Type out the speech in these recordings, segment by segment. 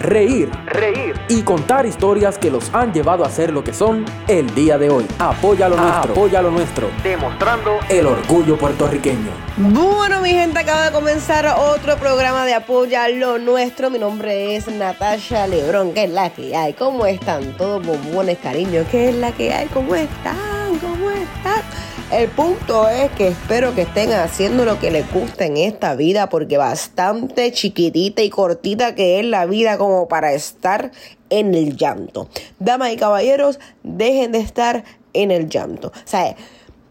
reír, reír y contar historias que los han llevado a ser lo que son el día de hoy. Apoya lo nuestro, apoya lo nuestro, demostrando el orgullo puertorriqueño. Bueno, mi gente, acaba de comenzar otro programa de Apoya lo Nuestro. Mi nombre es Natasha Lebrón. ¿Qué es la que hay? ¿Cómo están? Todos bombones, cariño. ¿Qué es la que hay? ¿Cómo están? ¿Cómo están? El punto es que espero que estén haciendo lo que les gusta en esta vida, porque bastante chiquitita y cortita que es la vida como para estar en el llanto. Damas y caballeros, dejen de estar en el llanto. O sea,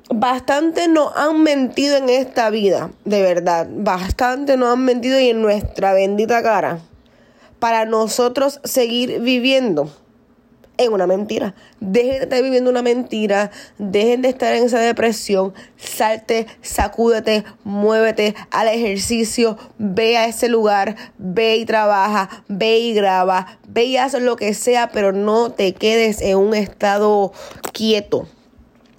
bastante nos han mentido en esta vida, de verdad. Bastante nos han mentido y en nuestra bendita cara. Para nosotros seguir viviendo en una mentira. Dejen de estar viviendo una mentira, dejen de estar en esa depresión, salte, sacúdete, muévete al ejercicio, ve a ese lugar, ve y trabaja, ve y graba, ve y haz lo que sea, pero no te quedes en un estado quieto.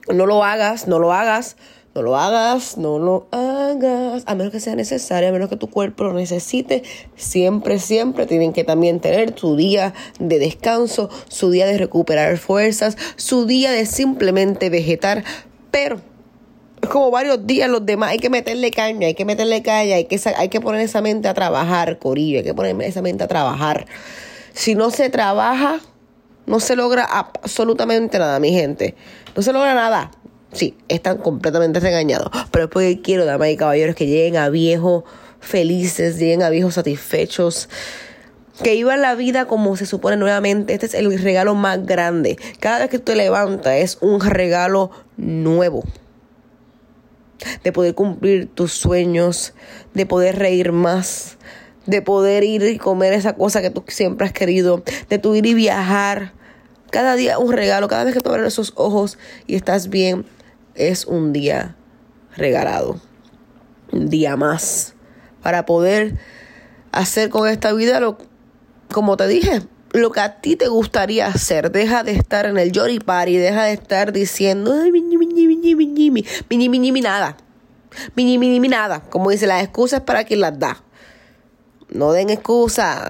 No lo hagas, no lo hagas. No lo hagas, no lo hagas, a menos que sea necesario, a menos que tu cuerpo lo necesite. Siempre, siempre tienen que también tener su día de descanso, su día de recuperar fuerzas, su día de simplemente vegetar. Pero es como varios días los demás, hay que meterle caña, hay que meterle caña, hay que, hay que poner esa mente a trabajar, Corillo, hay que poner esa mente a trabajar. Si no se trabaja, no se logra absolutamente nada, mi gente. No se logra nada. Sí, están completamente regañados. Pero es porque quiero, damas y caballeros, que lleguen a viejos felices, lleguen a viejos satisfechos. Que vivan la vida como se supone nuevamente. Este es el regalo más grande. Cada vez que tú te levantas es un regalo nuevo. De poder cumplir tus sueños, de poder reír más, de poder ir y comer esa cosa que tú siempre has querido, de tu ir y viajar. Cada día un regalo, cada vez que tú abres esos ojos y estás bien, es un día regalado, un día más, para poder hacer con esta vida lo, como te dije, lo que a ti te gustaría hacer. Deja de estar en el Jory Party, deja de estar diciendo, ay, miñi, miñi, miñi, miñi, miñi, miñi, nada. Miñi, miñi, miñi, nada. Como dice, las excusas para quien las da. No den excusa.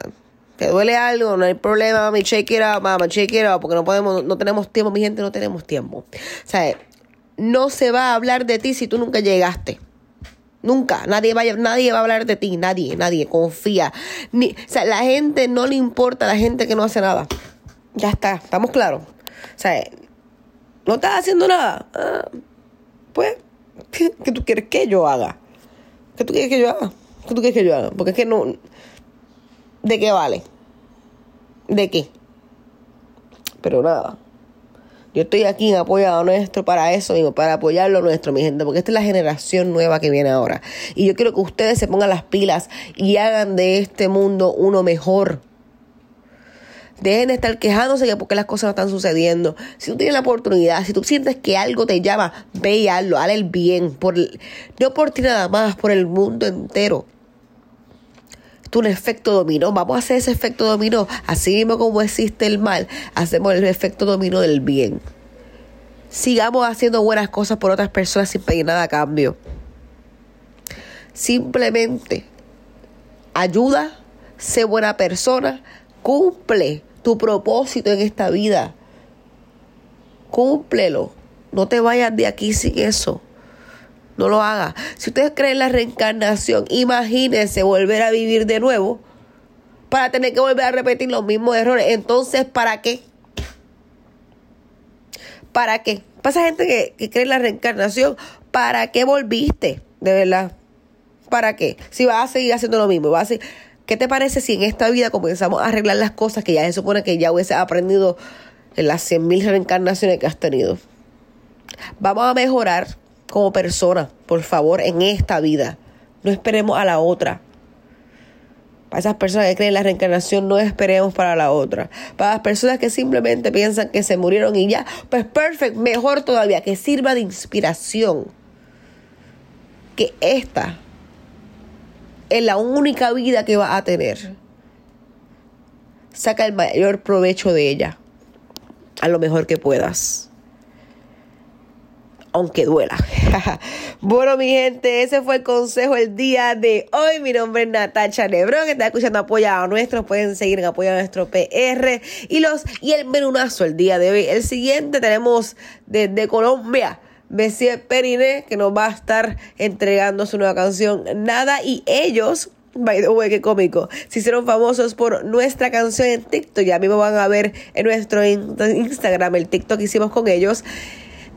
Te duele algo, no hay problema, mami, check it out, mama, check it out, porque no podemos, no tenemos tiempo, mi gente, no tenemos tiempo. O sea, no se va a hablar de ti si tú nunca llegaste. Nunca, nadie va, a, nadie va a hablar de ti, nadie, nadie, confía. Ni, o sea, la gente no le importa la gente que no hace nada. Ya está, estamos claros. O sea, no estás haciendo nada. Ah, pues, ¿qué, tú quieres que yo haga? ¿Qué tú quieres que yo haga? ¿Qué tú quieres que yo haga? Porque es que no... ¿De qué vale? ¿De qué? Pero nada. Yo estoy aquí en apoyado nuestro para eso mismo, para apoyarlo nuestro, mi gente, porque esta es la generación nueva que viene ahora. Y yo quiero que ustedes se pongan las pilas y hagan de este mundo uno mejor. Dejen de estar quejándose de por qué las cosas no están sucediendo. Si tú tienes la oportunidad, si tú sientes que algo te llama, ve y hazlo, hazle el bien. Por no por ti nada más, por el mundo entero. Es un efecto dominó. Vamos a hacer ese efecto dominó. Así mismo como existe el mal, hacemos el efecto dominó del bien. Sigamos haciendo buenas cosas por otras personas sin pedir nada a cambio. Simplemente ayuda, sé buena persona, cumple tu propósito en esta vida. Cúmplelo. No te vayas de aquí sin eso. No lo hagas. Si ustedes creen en la reencarnación, imagínense volver a vivir de nuevo para tener que volver a repetir los mismos errores. Entonces, ¿para qué? ¿Para qué? Pasa gente que, que cree en la reencarnación. ¿Para qué volviste? De verdad. ¿Para qué? Si vas a seguir haciendo lo mismo, a. ¿Qué te parece si en esta vida comenzamos a arreglar las cosas que ya se supone que ya hubiese aprendido en las 100.000 reencarnaciones que has tenido? Vamos a mejorar como persona, por favor, en esta vida. No esperemos a la otra. Para esas personas que creen en la reencarnación, no esperemos para la otra. Para las personas que simplemente piensan que se murieron y ya, pues perfecto, mejor todavía, que sirva de inspiración. Que esta es la única vida que vas a tener. Saca el mayor provecho de ella. A lo mejor que puedas. Aunque duela. bueno, mi gente, ese fue el consejo el día de hoy. Mi nombre es Natacha Lebron. Que está escuchando Apoya a Nuestros. Pueden seguir en Apoya a Nuestro PR. Y, los, y el menunazo el día de hoy. El siguiente tenemos desde Colombia Messier Periné, que nos va a estar entregando su nueva canción Nada. Y ellos, by the qué cómico, se hicieron famosos por nuestra canción en TikTok. Ya mismo van a ver en nuestro Instagram el TikTok que hicimos con ellos.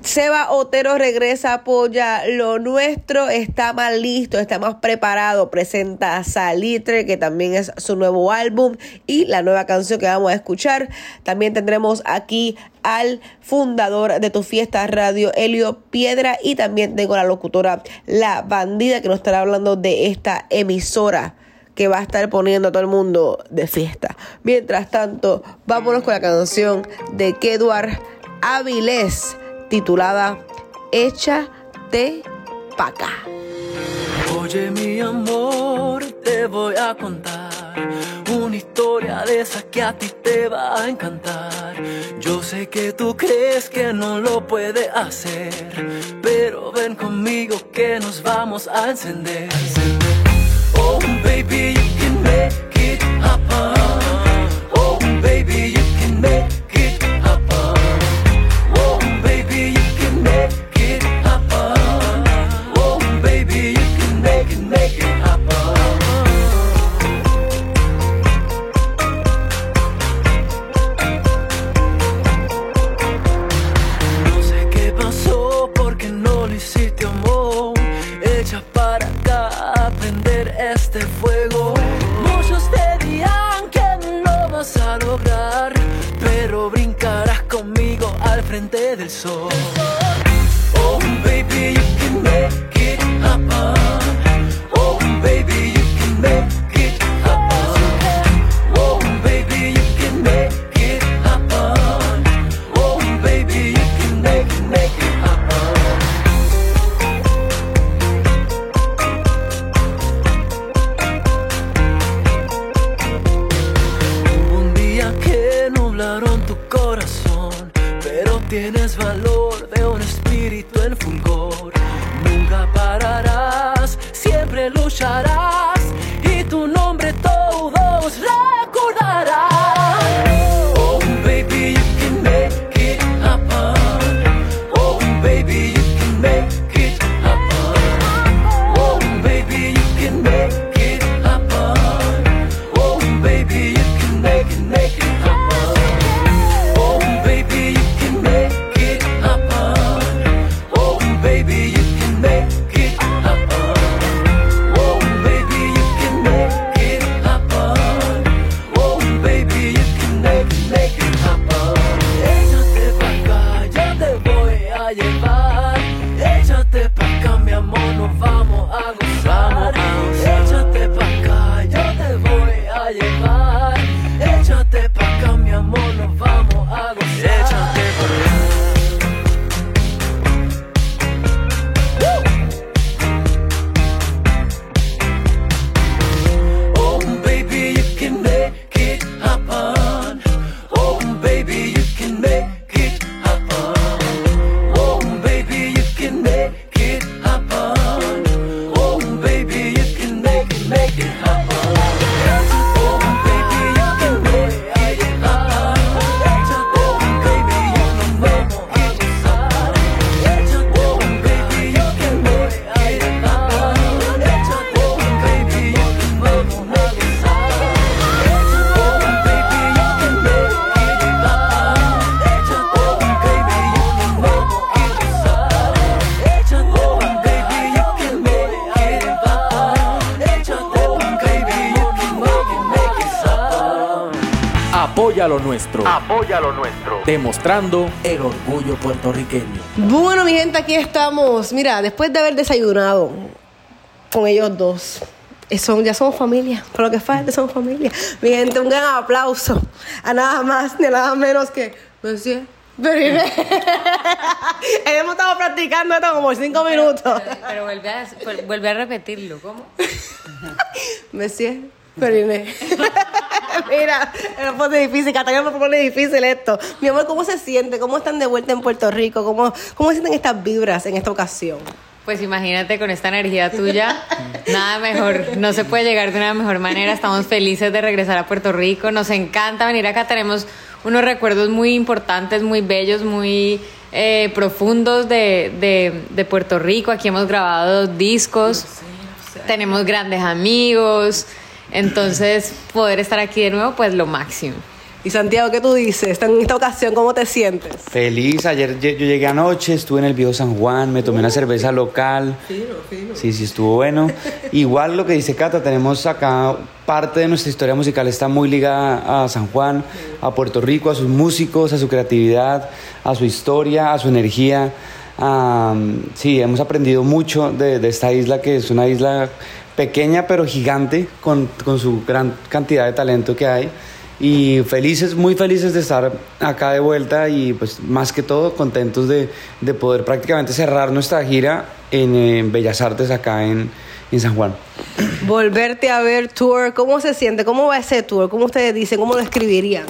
Seba Otero regresa, apoya lo nuestro, está más listo, está más preparado, presenta a Salitre, que también es su nuevo álbum y la nueva canción que vamos a escuchar. También tendremos aquí al fundador de tu fiesta radio, Helio Piedra, y también tengo la locutora La Bandida, que nos estará hablando de esta emisora que va a estar poniendo a todo el mundo de fiesta. Mientras tanto, vámonos con la canción de Keduar Avilés titulada Échate pa' acá. Oye mi amor, te voy a contar una historia de esa que a ti te va a encantar. Yo sé que tú crees que no lo puede hacer, pero ven conmigo que nos vamos a encender. Oh baby, you can make it. Demostrando el orgullo puertorriqueño. Bueno, mi gente, aquí estamos. Mira, después de haber desayunado con ellos dos. eh, Son, ya somos familia, por lo que falta somos familia. Mi gente, un gran aplauso a nada más ni a nada menos que Monsieur Beriné. Hemos estado practicando esto como cinco minutos. Pero vuelve a, vuelve a repetirlo, ¿cómo? Monsieur Beriné. Mira, me pone difícil, Catalina me pone difícil esto. Mi amor, ¿cómo se siente? ¿Cómo están de vuelta en Puerto Rico? ¿Cómo, cómo sienten estas vibras en esta ocasión? Pues imagínate con esta energía tuya, nada mejor, no se puede llegar de una mejor manera. Estamos felices de regresar a Puerto Rico, nos encanta venir acá, tenemos unos recuerdos muy importantes, muy bellos, muy eh, profundos de, de, de Puerto Rico. Aquí hemos grabado dos discos, tenemos grandes amigos, entonces poder estar aquí de nuevo, pues lo máximo. Y Santiago, ¿qué tú dices? En esta ocasión, ¿cómo te sientes? Feliz, ayer yo llegué anoche, estuve en el viejo San Juan, me tomé una cerveza local. Sí, sí, estuvo bueno. Igual lo que dice Cata, tenemos acá parte de nuestra historia musical está muy ligada a San Juan, a Puerto Rico, a sus músicos, a su creatividad, a su historia, a su energía. Sí, hemos aprendido mucho de, de esta isla que es una isla pequeña pero gigante con, con su gran cantidad de talento que hay y felices, muy felices de estar acá de vuelta y pues más que todo contentos de, de poder prácticamente cerrar nuestra gira en, Bellas Artes acá en, en San Juan. Volverte a ver tour, ¿cómo se siente? ¿Cómo va ese tour? ¿Cómo ustedes dicen? ¿Cómo lo escribirían?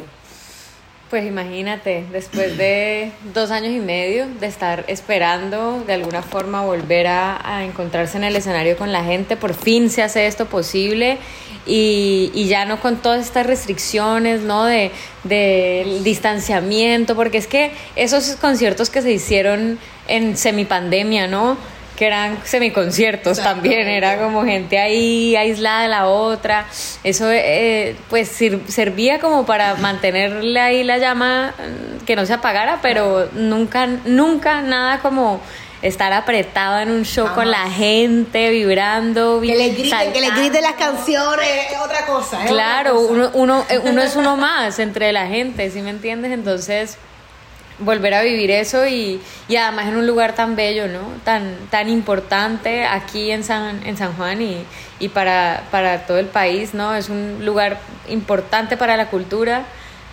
Pues imagínate, después de dos años y medio de estar esperando de alguna forma volver a, encontrarse en el escenario con la gente, por fin se hace esto posible y, y ya no con todas estas restricciones, ¿no? De, de distanciamiento, porque es que esos conciertos que se hicieron en semipandemia, ¿no? Que eran semiconciertos también, era como gente ahí aislada de la otra. Eso eh, pues sir- servía como para mantenerle ahí la llama, mm, que no se apagara, pero nunca, nunca nada como estar apretado en un show con la gente, vibrando, Que les griten, que saltando. griten las canciones, es otra cosa. es Claro, otra cosa. uno, uno, eh, uno es uno más entre la gente, ¿sí me entiendes? Entonces, volver a vivir eso y, y además en un lugar tan bello, ¿no? Tan, tan importante aquí en San, en San Juan y, y para, para todo el país, ¿no? Es un lugar importante para la cultura.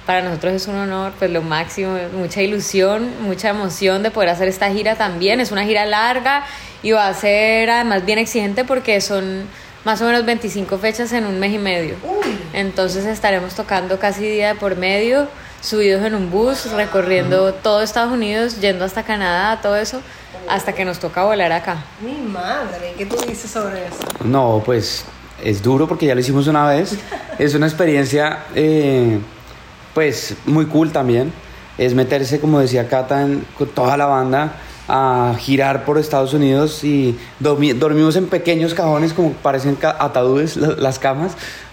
Para nosotros es un honor, pues lo máximo, mucha ilusión, mucha emoción de poder hacer esta gira también. Es una gira larga y va a ser además bien exigente porque son más o menos 25 fechas en un mes y medio. Entonces estaremos tocando casi día de por medio, subidos en un bus, recorriendo todo Estados Unidos, yendo hasta Canadá, todo eso, hasta que nos toca volar acá. Mi madre, ¿qué tú dices sobre eso? No, pues es duro porque ya lo hicimos una vez. Es una experiencia, eh, pues, muy cool también. Es meterse, como decía Cata, en- con toda la banda a girar por Estados Unidos y dormi- dormimos en pequeños cajones como parecen ca- ataúdes las camas,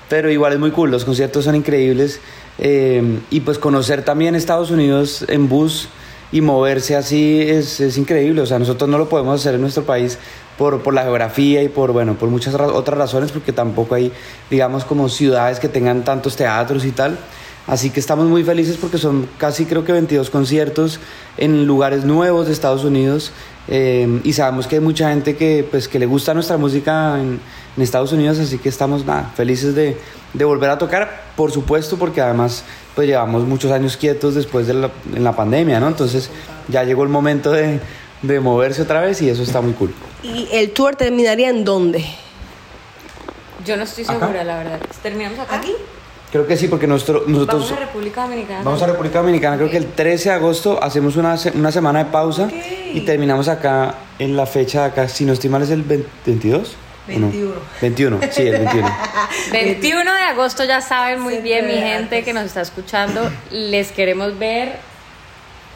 pero igual es muy cool, los conciertos son increíbles eh, y pues conocer también Estados Unidos en bus y moverse así es, es increíble. O sea, nosotros no lo podemos hacer en nuestro país por, por la geografía y por, bueno, por muchas ra- otras razones, porque tampoco hay, digamos, como ciudades que tengan tantos teatros y tal. Así que estamos muy felices porque son casi creo que 22 conciertos en lugares nuevos de Estados Unidos eh, y sabemos que hay mucha gente que, pues, que le gusta nuestra música en, en Estados Unidos, así que estamos nada, felices de, de volver a tocar, por supuesto, porque además pues llevamos muchos años quietos después de la, en la pandemia, ¿no? Entonces ya llegó el momento de, de moverse otra vez y eso está muy cool. ¿Y el tour terminaría en dónde? Yo no estoy ¿Acá? segura, la verdad. ¿Terminamos acá? ¿Aquí? Creo que sí, porque nosotros, nosotros Vamos a República Dominicana. vamos a República Dominicana, creo que el 13 de agosto hacemos una, una semana de pausa y terminamos acá en la fecha de acá, si no estoy mal es el 20 22. ¿O no? 21. 21, sí, el 21. 21 de agosto, ya saben muy bien, mi gente que nos está escuchando, les queremos ver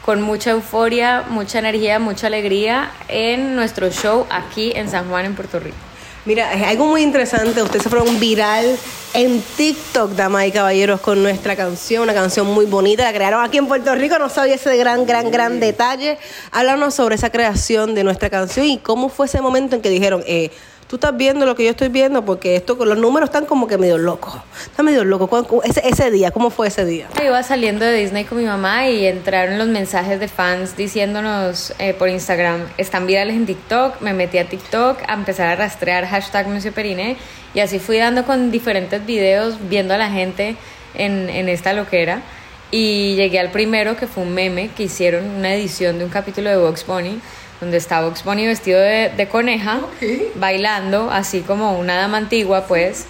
con mucha euforia, mucha energía, mucha alegría en nuestro show aquí en San Juan, en Puerto Rico. Mira, es algo muy interesante. Ustedes se fueron viral en TikTok, damas y caballeros, con nuestra canción, una canción muy bonita. La crearon aquí en Puerto Rico, no sabía ese gran, gran, gran detalle. Háblanos sobre esa creación de nuestra canción y cómo fue ese momento en que dijeron, eh, tú estás viendo lo que yo estoy viendo, porque esto los números están como que medio locos. Están medio locos. ¿Cuál- cu- Ese, ese día, ¿cómo fue ese día? Yo iba saliendo de Disney con mi mamá y entraron los mensajes de fans diciéndonos eh, por Instagram, están virales en TikTok, me metí a TikTok a empezar a rastrear hashtag Monsieur Periné y así fui dando con diferentes videos, viendo a la gente en, en esta loquera y llegué al primero que fue un meme que hicieron una edición de un capítulo de Vox Bunny donde está Vox Bunny vestido de, de coneja bailando así como una dama antigua pues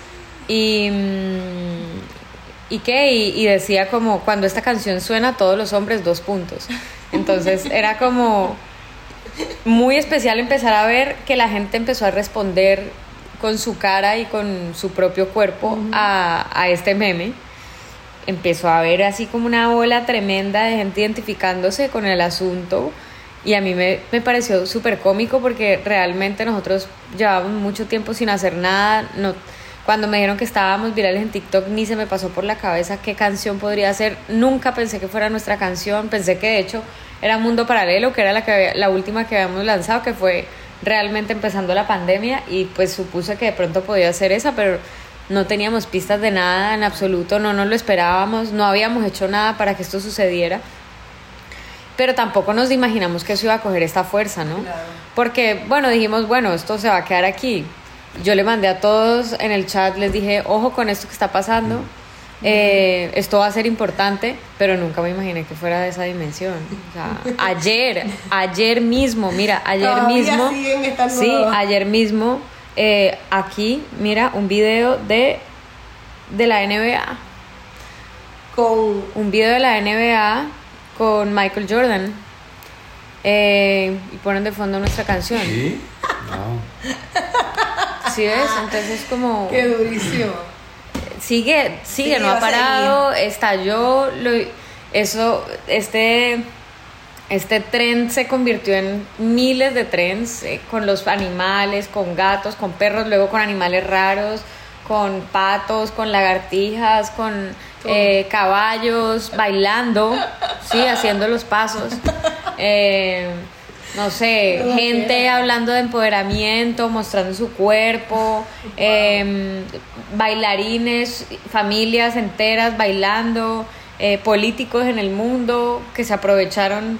y mm, ¿Y qué? Y, y decía como, cuando esta canción suena, todos los hombres, dos puntos. Entonces era como muy especial empezar a ver que la gente empezó a responder con su cara y con su propio cuerpo a, a este meme. Empezó a haber así como una ola tremenda de gente identificándose con el asunto. Y a mí me, me pareció súper cómico porque realmente nosotros llevábamos mucho tiempo sin hacer nada. No, cuando me dijeron que estábamos virales en TikTok, ni se me pasó por la cabeza qué canción podría ser. Nunca pensé que fuera nuestra canción. Pensé que de hecho era Mundo Paralelo, que era la, que la última que habíamos lanzado, que fue realmente empezando la pandemia. Y pues supuse que de pronto podía ser esa, pero no teníamos pistas de nada en absoluto, no nos lo esperábamos, no habíamos hecho nada para que esto sucediera. Pero tampoco nos imaginamos que eso iba a coger esta fuerza, ¿no? Porque, bueno, dijimos, bueno, esto se va a quedar aquí. Yo le mandé a todos en el chat, les dije, ojo con esto que está pasando, eh, esto va a ser importante, pero nunca me imaginé que fuera de esa dimensión. O sea, ayer, ayer mismo, mira, ayer Todavía mismo, sí, ayer mismo, eh, aquí, mira, un video de, de la NBA, Con. un video de la NBA con Michael Jordan. Eh, y ponen de fondo nuestra canción. ¿Sí? Wow. ¿Sí ves? Entonces es como... Qué durísimo. Sigue, sigue, Sí, no ha parado, estalló, lo, eso, este, este tren se convirtió en miles de trends eh, con los animales, con gatos, con perros, luego con animales raros, con patos, con lagartijas, con eh, caballos, bailando, sí, haciendo los pasos. Eh, no sé, gente hablando de empoderamiento, mostrando su cuerpo, em, bailarines, familias enteras bailando, eh, políticos en el mundo que se aprovecharon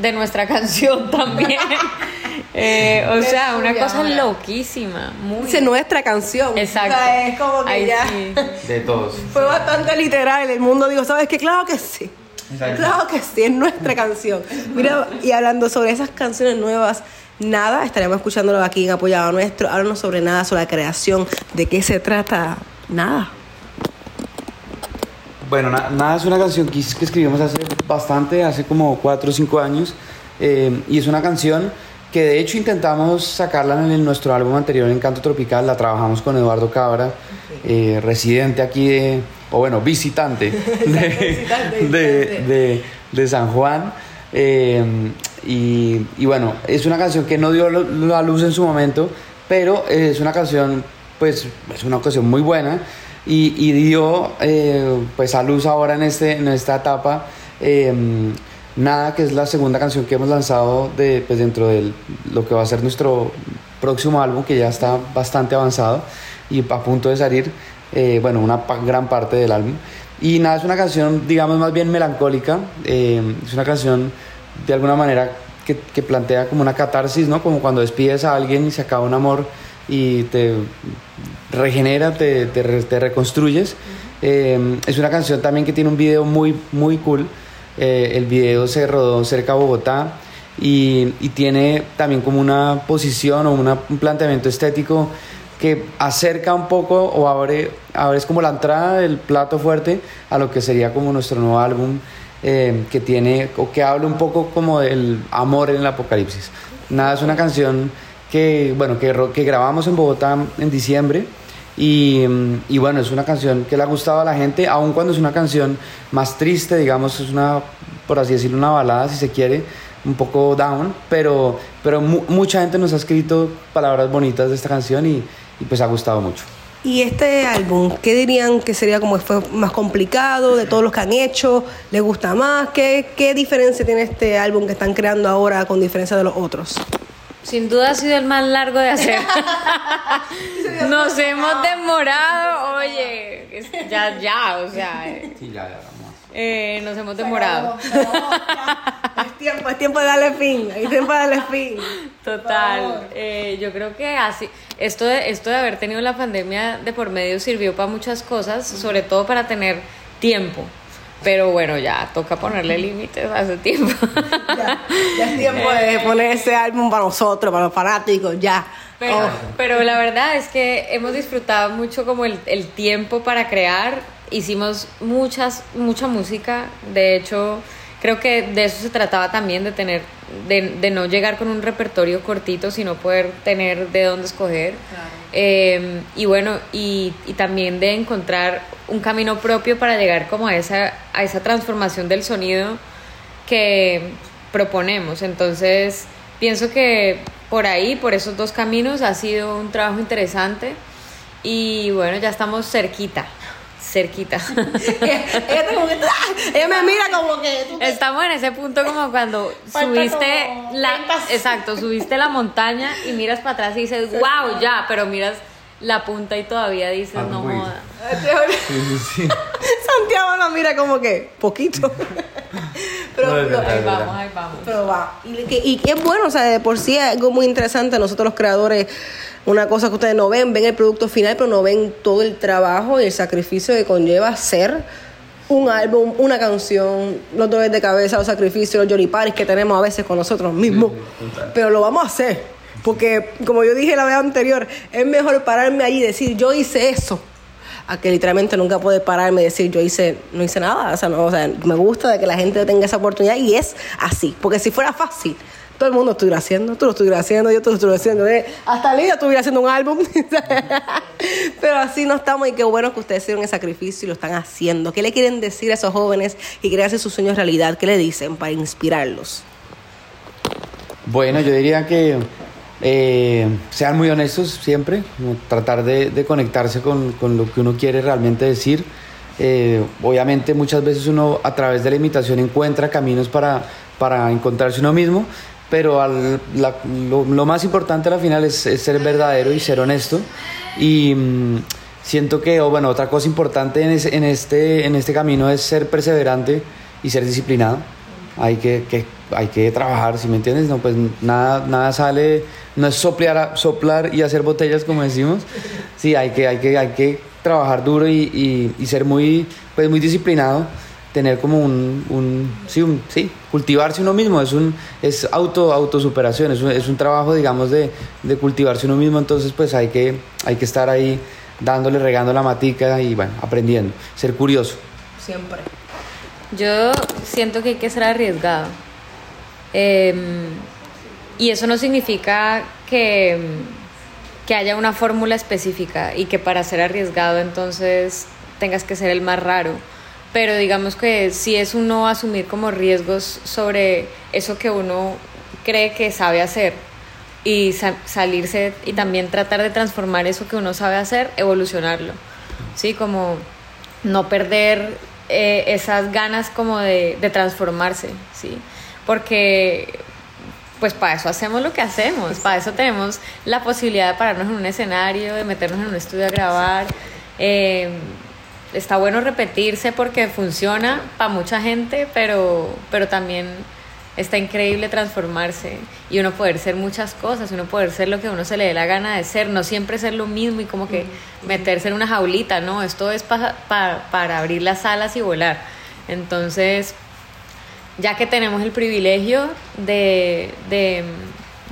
de nuestra canción también. Eh, o sea, una cosa loquísima, muy... Dice nuestra canción. Exacto. O sea, es como que ya. sí. De todos. Fue bastante literal. El mundo dijo, ¿sabes qué? Claro que sí. Claro que sí, es nuestra canción. Mira, y hablando sobre esas canciones nuevas, nada, estaremos escuchándolo aquí en Apoyado Nuestro. Háblanos sobre nada, sobre la creación, de qué se trata. Nada. Bueno, Na- Nada es una canción que, que escribimos hace bastante, hace como 4 o 5 años. eh, y es una canción que de hecho intentamos sacarla en el- nuestro álbum anterior, Encanto Tropical. La trabajamos con Eduardo Cabra, eh, residente aquí de, o bueno, visitante de, de, de- de San Juan. Eh, y, y bueno, es una canción que no dio la luz en su momento, pero es una canción, pues, es una canción muy buena y, y dio eh, pues a luz ahora en, este, en esta etapa eh, Nada, que es la segunda canción que hemos lanzado de, pues, dentro de lo que va a ser nuestro próximo álbum, que ya está bastante avanzado y a punto de salir, eh, bueno, una gran parte del álbum. Y nada, es una canción, digamos, más bien melancólica, eh, es una canción de alguna manera que, que plantea como una catarsis, ¿no? Como cuando despides a alguien y se acaba un amor y te regenera, te, te reconstruyes. Eh, es una canción también que tiene un video muy, muy cool. Eh, el video se rodó cerca de Bogotá y, tiene también como una posición o un planteamiento estético que acerca un poco o abre, abre es como la entrada del plato fuerte a lo que sería como nuestro nuevo álbum eh, que tiene o que habla un poco como del amor en el apocalipsis. Nada, es una canción que, bueno, que, que grabamos en Bogotá en diciembre y, y bueno, es una canción que le ha gustado a la gente, aun cuando es una canción más triste, digamos, es una, por así decirlo, una balada, si se quiere, un poco down, pero, pero mu- mucha gente nos ha escrito palabras bonitas de esta canción y, y pues ha gustado mucho. Y este álbum, ¿qué dirían que sería como fue más complicado de todos los que han hecho? ¿Les gusta más? ¿Qué, qué diferencia tiene este álbum que están creando ahora con diferencia de los otros? Sin duda ha sido el más largo de hacer. Nos hemos demorado, oye, ya, ya, o sea, eh, Sí, ya, ya, vamos. eh, nos hemos demorado. Es tiempo, es tiempo de darle fin. Es tiempo de darle fin. Total, eh, yo creo que así, esto de, esto de haber tenido la pandemia de por medio sirvió para muchas cosas, sobre todo para tener tiempo. Pero bueno, ya toca ponerle límites a ese tiempo. Ya, ya es tiempo de poner ese álbum para nosotros, para los fanáticos, ya. Pero, Oh. pero la verdad es que hemos disfrutado mucho como el, el tiempo para crear. Hicimos muchas, mucha música. De hecho, creo que de eso se trataba también, de tener, de, de no llegar con un repertorio cortito, sino poder tener de dónde escoger. Eh, y bueno, y, y también de encontrar un camino propio para llegar como a esa, a esa transformación del sonido que proponemos. Entonces, pienso que por ahí, por esos dos caminos, ha sido un trabajo interesante y bueno, ya estamos cerquita, cerquita. ella, está como que, ¡ah! ella me mira como que tú te- Estamos en ese punto como cuando Falta subiste como la 30. exacto, subiste la montaña y miras para atrás y dices, "Wow, ya", pero miras la punta y todavía dices, "No muy. joda". Santiago nos mira como que poquito. pero, No. Ahí vamos, ahí vamos. pero va. Y que, y es bueno, o sea, de por sí es algo muy interesante. Nosotros los creadores, una cosa que ustedes no ven, ven el producto final, pero no ven todo el trabajo y el sacrificio que conlleva hacer un álbum, una canción, los dolores de cabeza, los sacrificios, los Paris que tenemos a veces con nosotros mismos. pero lo vamos a hacer. Porque, como yo dije la vez anterior, es mejor pararme allí y decir, yo hice eso a que literalmente nunca puede pararme y decir yo hice no hice nada o sea, no, o sea me gusta de que la gente tenga esa oportunidad y es así porque si fuera fácil todo el mundo estuviera haciendo tú lo estuvieras haciendo yo te lo estuviera haciendo eh, hasta Lidia estuviera haciendo un álbum pero así no estamos y qué bueno que ustedes hicieron el sacrificio y lo están haciendo ¿qué le quieren decir a esos jóvenes que quieren hacer sus sueños realidad? ¿qué le dicen para inspirarlos? Bueno, yo diría que eh, sean muy honestos siempre, tratar de, conectarse con, lo que uno quiere realmente decir. Eh, obviamente muchas veces uno a través de la imitación encuentra caminos para encontrarse uno mismo, pero al- la- lo, lo más importante al final es, es ser verdadero y ser honesto. Y mm, siento que, o bueno, otra cosa importante en, ese- en, este, en este camino es ser perseverante y ser disciplinado hay que, que- hay que trabajar, si me entiendes? No, pues nada, nada sale, no es soplar, soplar y hacer botellas como decimos. Sí, hay que, hay que, hay que trabajar duro y, y- y ser muy, pues muy disciplinado, tener como un, un, sí, un- sí, cultivarse uno mismo, es un, es auto, autosuperación, es un, es un trabajo, digamos, de, de cultivarse uno mismo, entonces pues hay que, hay que estar ahí dándole, regando la matica y bueno, aprendiendo, ser curioso. siempre Yo siento que hay que ser arriesgado. Em, y eso no significa que, que haya una fórmula específica y que para ser arriesgado entonces tengas que ser el más raro. Pero digamos que sí es uno asumir como riesgos sobre eso que uno cree que sabe hacer y sa- salirse y también tratar de transformar eso que uno sabe hacer, evolucionarlo. Sí, como no perder eh, esas ganas como de, de transformarse, ¿sí? Porque pues para eso hacemos lo que hacemos, para eso tenemos la posibilidad de pararnos en un escenario, de meternos en un estudio a grabar. Eh, está bueno repetirse porque funciona para mucha gente, pero, pero también está increíble transformarse y uno poder ser muchas cosas, uno poder ser lo que uno se le dé la gana de ser, no siempre ser lo mismo y como que meterse en una jaulita, no, esto es pa- pa- para abrir las alas y volar. Entonces, ya que tenemos el privilegio de, de,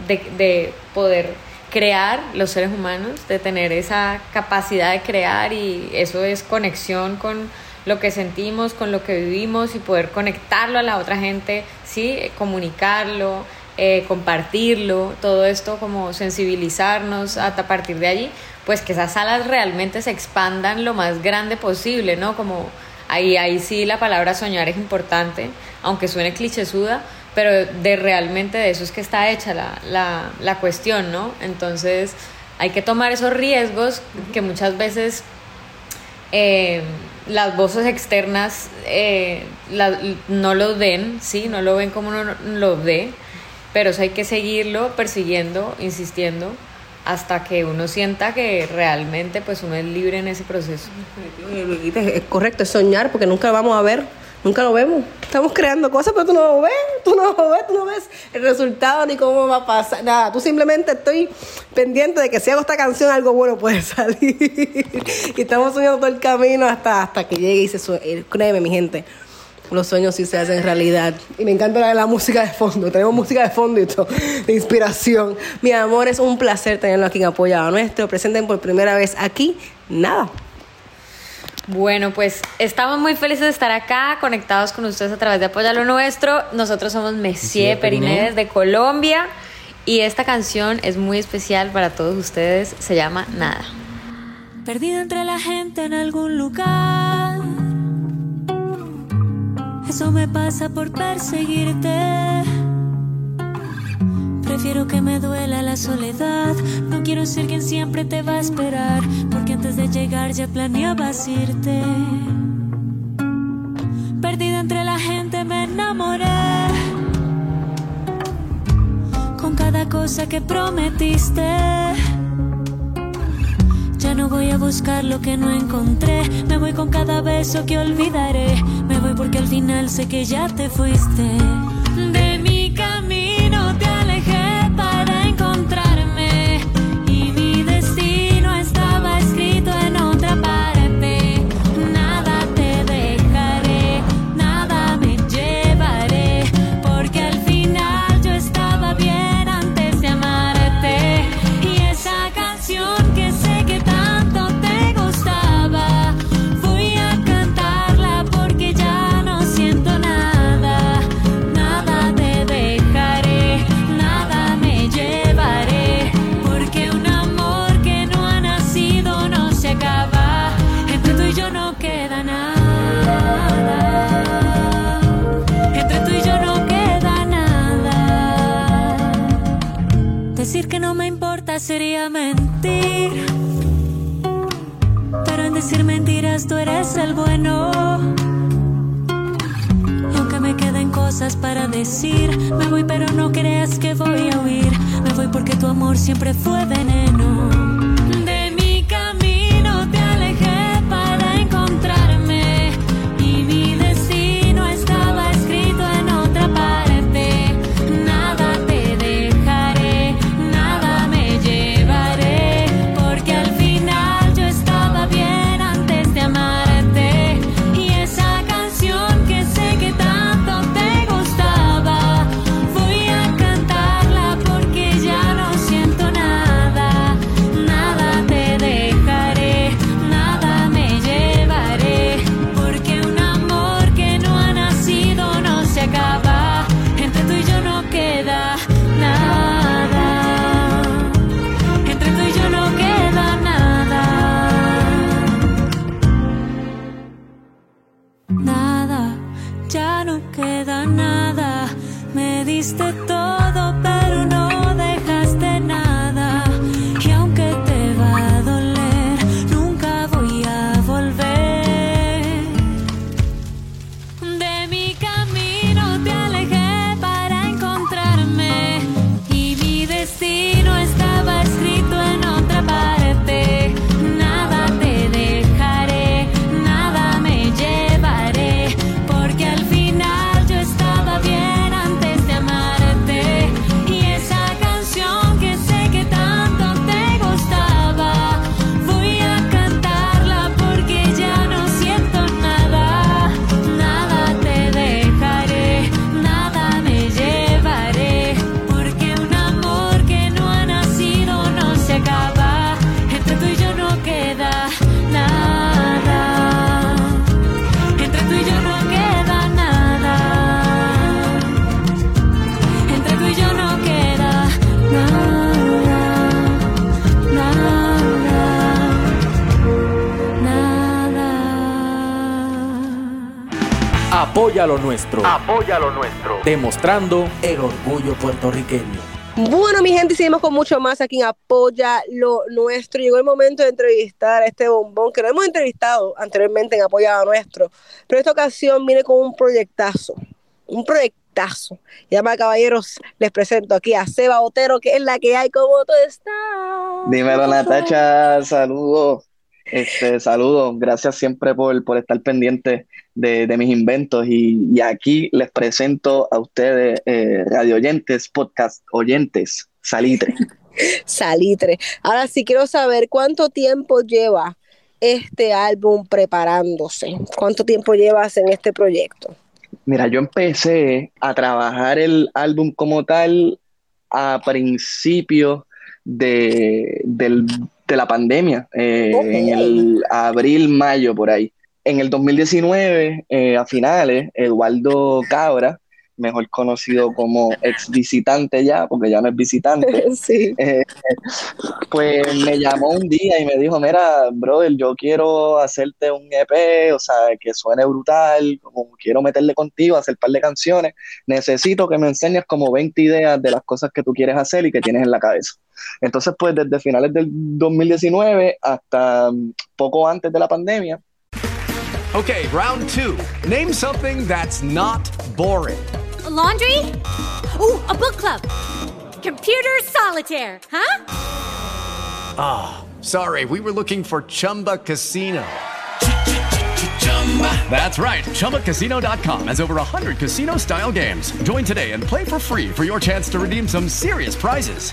de- de poder crear los seres humanos, de tener esa capacidad de crear y eso es conexión con lo que sentimos, con lo que vivimos y poder conectarlo a la otra gente, sí, comunicarlo, eh, compartirlo, todo esto como sensibilizarnos hasta partir de allí, pues que esas salas realmente se expandan lo más grande posible, ¿no? Como ahí, ahí sí la palabra soñar es importante, aunque suene clichésuda, pero de realmente de eso es que está hecha la, la, la cuestión, ¿no? Entonces hay que tomar esos riesgos que muchas veces eh, las voces externas eh, la- no lo ven, ¿sí? No lo ven como uno lo ve. pero eso hay que seguirlo persiguiendo, insistiendo, hasta que uno sienta que realmente pues uno es libre en ese proceso. Es correcto, es soñar porque nunca lo vamos a ver, nunca lo vemos. Estamos creando cosas, pero tú no lo ves, tú no lo ves, tú no ves el resultado ni cómo va a pasar, nada. Tú simplemente estoy pendiente de que si hago esta canción algo bueno puede salir. y estamos soñando todo el camino hasta, hasta que llegue y se sueñe. Créeme, mi gente los sueños sí se hacen realidad. Y me encanta la, la, música de fondo. Tenemos música de fondo y todo, de inspiración. Mi amor, es un placer tenerlo aquí en Apoyado Nuestro. Presenten por primera vez aquí. Nada. Bueno, pues estamos muy felices de estar acá, conectados con ustedes a través de Apoyalo Nuestro. Nosotros somos Messier Periné de Colombia y esta canción es muy especial para todos ustedes. Se llama Nada. Perdida entre la gente en algún lugar eso me pasa por perseguirte. Prefiero que me duela la soledad. No quiero ser quien siempre te va a esperar. Porque antes de llegar ya planeabas irte. Perdida entre la gente me enamoré. Con cada cosa que prometiste. Ya no voy a buscar lo que no encontré. Me voy con cada beso que olvidaré. Me voy porque al final sé que ya te fuiste. Sería mentir. Pero en decir mentiras tú eres el bueno. Aunque me queden cosas para decir, me voy pero no creas que voy a huir. Me voy porque tu amor siempre fue veneno. Apoya lo nuestro. Apoya lo nuestro. Demostrando el orgullo puertorriqueño. Bueno, mi gente, seguimos con mucho más aquí en Apoya lo Nuestro. Llegó el momento de entrevistar a este bombón que lo hemos entrevistado anteriormente en Apoya lo Nuestro, pero esta ocasión viene con un proyectazo. un proyectazo. Y además, caballeros, les presento aquí a Seba Otero, que es la que hay, ¿cómo tú estás? Dímelo, Natacha, saludos. Este, saludos, gracias siempre por, por estar pendiente de, de mis inventos y, y aquí les presento a ustedes, eh, radio oyentes, podcast oyentes, Salitre. Salitre. Ahora sí quiero saber cuánto tiempo lleva este álbum preparándose. ¿Cuánto tiempo llevas en este proyecto? Mira, yo empecé a trabajar el álbum como tal a principios de, del- la pandemia, eh, en el abril, mayo, por ahí. En el 2019, eh, a finales, Eduardo Cabra, mejor conocido como ex visitante ya, porque ya no es visitante, sí. eh, pues me llamó un día y me dijo, mira, brother, yo quiero hacerte un EP, o sea, que suene brutal, como quiero meterle contigo, hacer un par de canciones, necesito que me enseñes como 20 ideas de las cosas que tú quieres hacer y que tienes en la cabeza. Entonces, pues desde finales del 2019 hasta mm, poco antes de la pandemia, Okay, round two. Name something that's not boring. laundry? Ooh, a book club. Computer solitaire, huh? Ah, sorry, we were looking for Chumba Casino. That's right. ChumbaCasino.com has over 100 casino style games. Join today and play for free for your chance to redeem some serious prizes.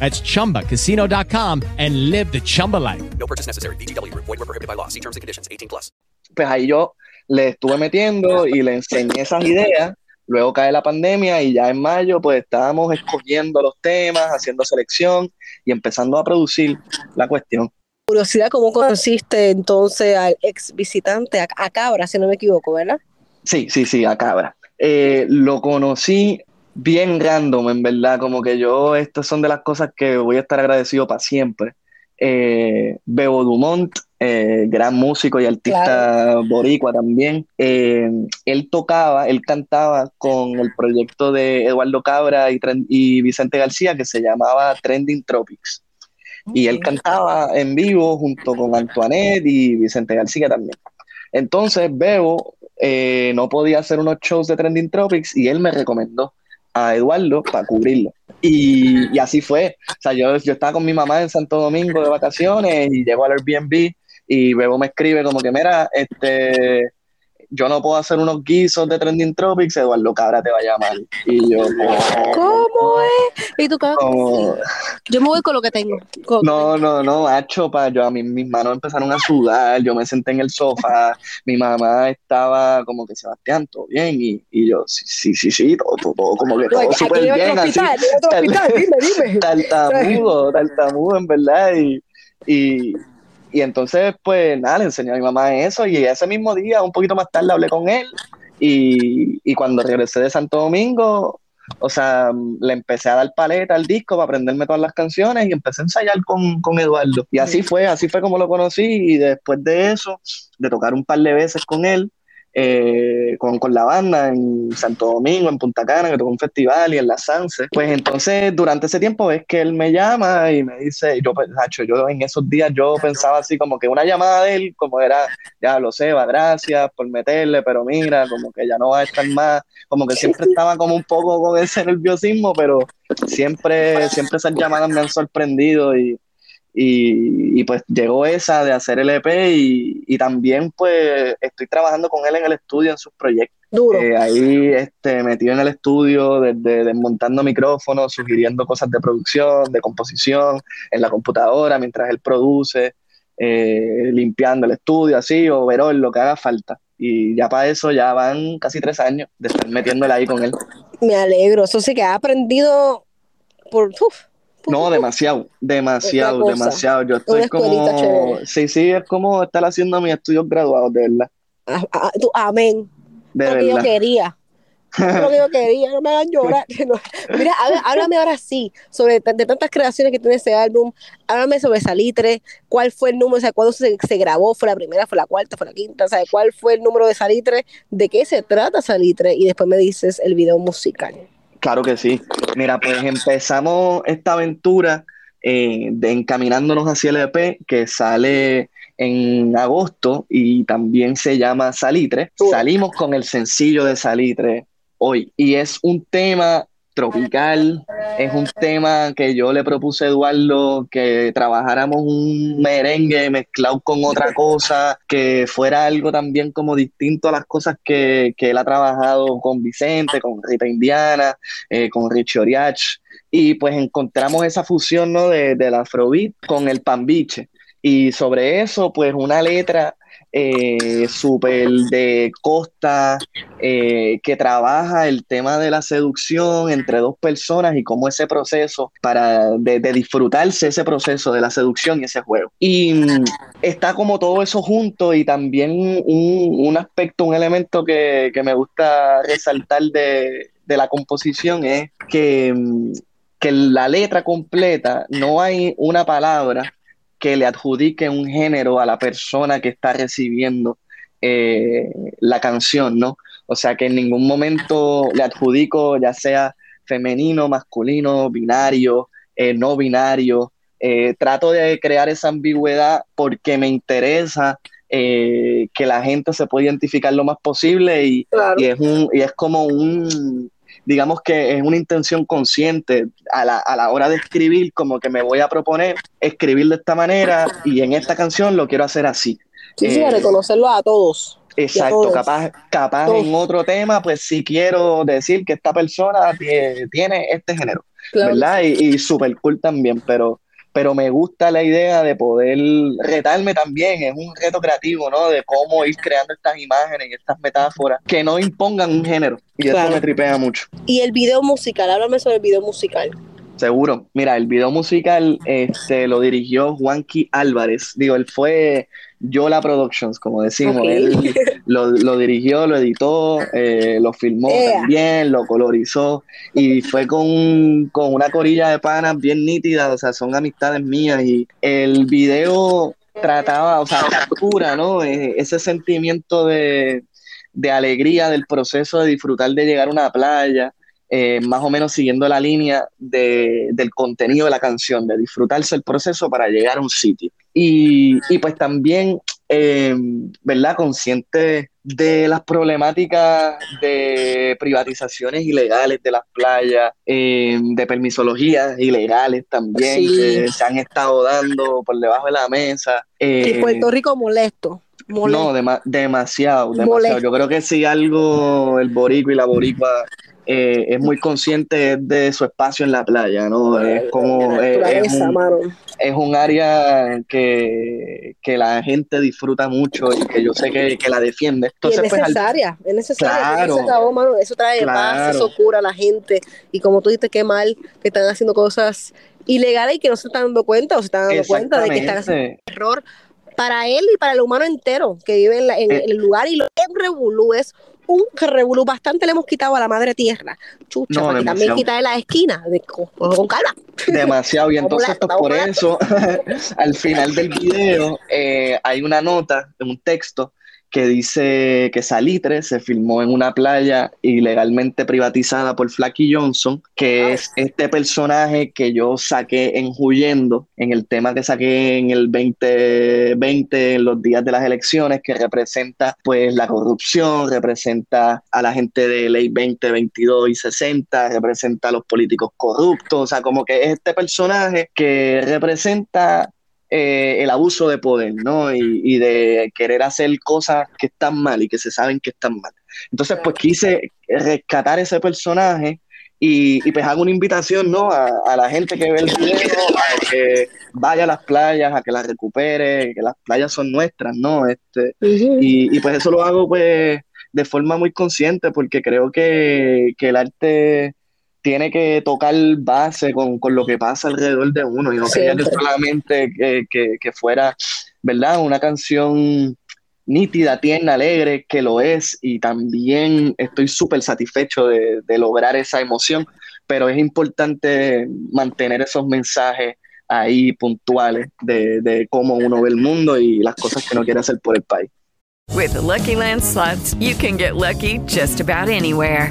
That's chumbacasino.com and live the Chumba life. No purchase necessary. VGW Group. Void were prohibited by law. See terms and conditions. 18 plus. pues ahí yo le estuve metiendo y le enseñé esas ideas. Luego cae la pandemia y ya en mayo pues estábamos escogiendo los temas, haciendo selección y empezando a producir la cuestión. Curiosidad, ¿cómo consiste entonces al ex visitante, a, a Cabra, si no me equivoco, ¿verdad? Sí, sí, sí, a Cabra. Eh, lo conocí bien random, en verdad, como que yo, estas son de las cosas que voy a estar agradecido para siempre. Eh, Bebo Dumont, eh, gran músico y artista boricua también, eh, él tocaba, él cantaba con el proyecto de Eduardo Cabra y, y Vicente García que se llamaba Trending Tropics. Y él cantaba en vivo junto con Antoinette y Vicente García también. Entonces Bebo no podía hacer unos shows de Trending Tropics y él me recomendó a Eduardo para cubrirlo. Y, y así fue. O sea, yo, yo estaba con mi mamá en Santo Domingo de vacaciones y llego al Airbnb y Bebo me escribe como que, mira, este, yo no puedo hacer unos guisos de Trending Tropics, Eduardo Cabra te va a llamar. Y yo, ¿Cómo es? ¿Y tú como, Yo me voy con lo que tengo. Con- No, no, no, macho, pa, yo a mí mis manos empezaron a sudar, yo me senté en el sofá, mi mamá estaba como que Sebastián, todo bien, y, y yo, sí, sí, sí, sí, todo, todo, todo como que todo súper otro bien, así, hospital, hay otro hospital, dime, dime. tartamudo, tartamudo en verdad, y, y, y entonces, pues nada, le enseñé a mi mamá eso, y ese mismo día, un poquito más tarde, hablé con él, y, y cuando regresé de Santo Domingo, o sea, le empecé a dar paleta al disco para aprenderme todas las canciones y empecé a ensayar con, con Eduardo. Y así fue, así fue como lo conocí. Y después de eso, de tocar un par de veces con él, eh, con, con la banda en Santo Domingo, en Punta Cana, que tocó un festival y en la Sanse, pues entonces durante ese tiempo es que él me llama y me dice, yo, pues, Nacho, yo en esos días yo pensaba así como que una llamada de él, como era, ya lo sé, va, gracias por meterle, pero mira, como que ya no va a estar más, como que siempre estaba como un poco con ese nerviosismo, pero siempre, siempre esas llamadas me han sorprendido y, y, y, pues llegó esa de hacer el EP y, y, también pues estoy trabajando con él en el estudio en sus proyectos. Duro. Eh, ahí este, metido en el estudio, desde desmontando micrófonos, sugiriendo cosas de producción, de composición, en la computadora mientras él produce, eh, limpiando el estudio, así, o verón, lo que haga falta. Y ya para eso ya van casi tres años de estar metiéndole ahí con él. Me alegro, eso sí que ha aprendido por... Uf, no, demasiado, demasiado, demasiado. Yo estoy como. Chévere. Sí, sí, es como estar haciendo mis estudios graduados, de verdad. Ah, ah, tú, amén. De Lo verdad. que yo quería. Lo que yo quería, no me hagan llorar. Mira, há- háblame ahora sí sobre de tantas creaciones que tiene ese álbum. Háblame sobre Salitre, cuál fue el número, o sea, cuándo se, se grabó, fue la primera, fue la cuarta, fue la quinta, o sea, cuál fue el número de Salitre, de qué se trata Salitre, y después me dices el video musical. Claro que sí. Mira, pues empezamos esta aventura eh, de encaminándonos hacia el EP que sale en agosto y también se llama Salitre. Salimos con el sencillo de Salitre hoy y es un tema tropical, es un tema que yo le propuse a Eduardo que trabajáramos un merengue mezclado con otra cosa, que fuera algo también como distinto a las cosas que, que él ha trabajado con Vicente, con Rita Indiana, eh, con Richie Oriach, y pues encontramos esa fusión ¿no? de, del afrobeat con el pambiche. Y sobre eso, pues una letra eh, súper de costa eh, que trabaja el tema de la seducción entre dos personas y cómo ese proceso para de, de disfrutarse ese proceso de la seducción y ese juego. Y mm, está como todo eso junto y también un, un aspecto, un elemento que, que me gusta resaltar de, de la composición es que, mm, que la letra completa no hay una palabra que le adjudique un género a la persona que está recibiendo eh, la canción, ¿no? O sea que en ningún momento le adjudico ya sea femenino, masculino, binario, eh, no binario. Eh, trato de crear esa ambigüedad porque me interesa eh, que la gente se pueda identificar lo más posible y, y es, un, y es como un, digamos que es una intención consciente a la, a la hora de escribir, como que me voy a proponer escribir de esta manera y en esta canción lo quiero hacer así. Sí, sí, Eh, reconocerlo a todos. Exacto, capaz, capaz Todos. en otro tema, pues sí quiero decir que esta persona tie- tiene este género, Claro ¿verdad? Y, y super cool también, pero, pero me gusta la idea de poder retarme también, es un reto creativo, ¿no? De cómo ir creando estas imágenes y estas metáforas que no impongan un género, y Claro. eso me tripea mucho. Y el video musical, háblame sobre el video musical. Seguro. Mira, el video musical este, lo dirigió Juanqui Álvarez. Digo, él fue Yola Productions, como decimos. Él lo, lo dirigió, lo editó, eh, lo filmó también, lo colorizó y fue con, con una corilla de panas bien nítida, o sea, son amistades mías y el video trataba, o sea, captura, ¿no? Eh, ese sentimiento de, de alegría del proceso de disfrutar de llegar a una playa, eh, más o menos siguiendo la línea de- del contenido de la canción, de disfrutarse el proceso para llegar a un sitio. Y, y pues también, eh, ¿verdad? Consciente de las problemáticas de privatizaciones ilegales de las playas, eh, de permisologías ilegales también, Sí. que se han estado dando por debajo de la mesa. y Eh, Puerto Rico molesto. molesto. no, dema- demasiado, demasiado. Molesto. Yo creo que si algo el boricua y la boricua eh, es muy consciente de su espacio en la playa, ¿no? Es como eh, es, un, mano. es un área que, que la gente disfruta mucho y que yo sé que, que la defiende. Y Entonces, es pues, al- necesaria, es necesaria. Claro. Eso se acabó, mano. Eso trae paz, eso cura a la gente. Y como tú dices, qué mal que están haciendo cosas ilegales y que no se están dando cuenta o se están dando cuenta de que están haciendo error para él y para el humano entero que vive en, la- en Eh. el lugar. Y lo que es revolú es un revolú. Bastante le hemos quitado a la madre tierra. Chucha, No, para también quitarle la esquina. De, con, con calma. Demasiado. Y entonces, pues, por eso, al final del video eh, hay una nota, un texto que dice que Salitre se filmó en una playa ilegalmente privatizada por Flaky Johnson, que es este personaje que yo saqué en Huyendo, en el tema que saqué en el 2020, en los días de las elecciones, que representa pues la corrupción, representa a la gente de ley 20, 22 y 60, representa a los políticos corruptos, o sea, como que es este personaje que representa eh, el abuso de poder, ¿no? Y, y de querer hacer cosas que están mal y que se saben que están mal. Entonces, pues quise rescatar ese personaje y, y pues hago una invitación, ¿no? A, a la gente que ve el video, a que vaya a las playas, a que las recupere, que las playas son nuestras, ¿no? Este, y, y pues eso lo hago pues de forma muy consciente porque creo que, que el arte tiene que tocar base con, con lo que pasa alrededor de uno y no quería que solamente que, que- que fuera, ¿verdad? Una canción nítida, tierna, alegre, que lo es, y también estoy súper satisfecho de, de lograr esa emoción, pero es importante mantener esos mensajes ahí puntuales de, de cómo uno ve el mundo y las cosas que uno quiere hacer por el país. With the Lucky Land slots, you can get lucky just about anywhere.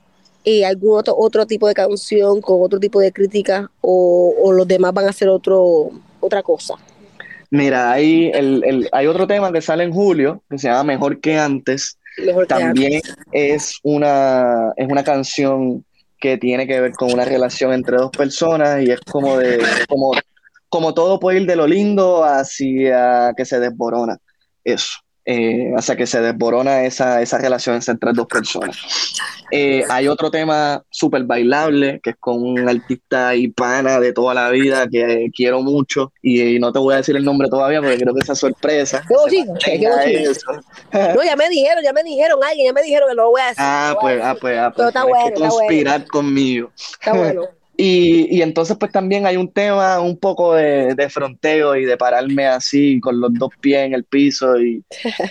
eh, algún otro, otro tipo de canción con otro tipo de crítica o, o los demás van a hacer otro, otra cosa? Mira, hay, el, el- hay otro tema que sale en julio que se llama Mejor que antes. Mejor que También antes. es una, es una canción que tiene que ver con una relación entre dos personas y es como de, como, como todo puede ir de lo lindo hacia que se desborona. Eso. Eh, hacia que se desborona esa, esa relación entre dos personas. Eh, hay otro tema súper bailable, que es con un artista y pana de toda la vida que quiero mucho, y, no te voy a decir el nombre todavía porque creo que esa sorpresa. Qué qué Venga, bochinche. eso. No, ya me dijeron, ya me dijeron, alguien ya me dijeron que no lo voy a decir. Ah, pues, ah, pues, ah, pues, está bueno, que está bueno. conspirar conmigo. Está bueno. Y, y entonces pues también hay un tema un poco de, de fronteo y de pararme así con los dos pies en el piso y,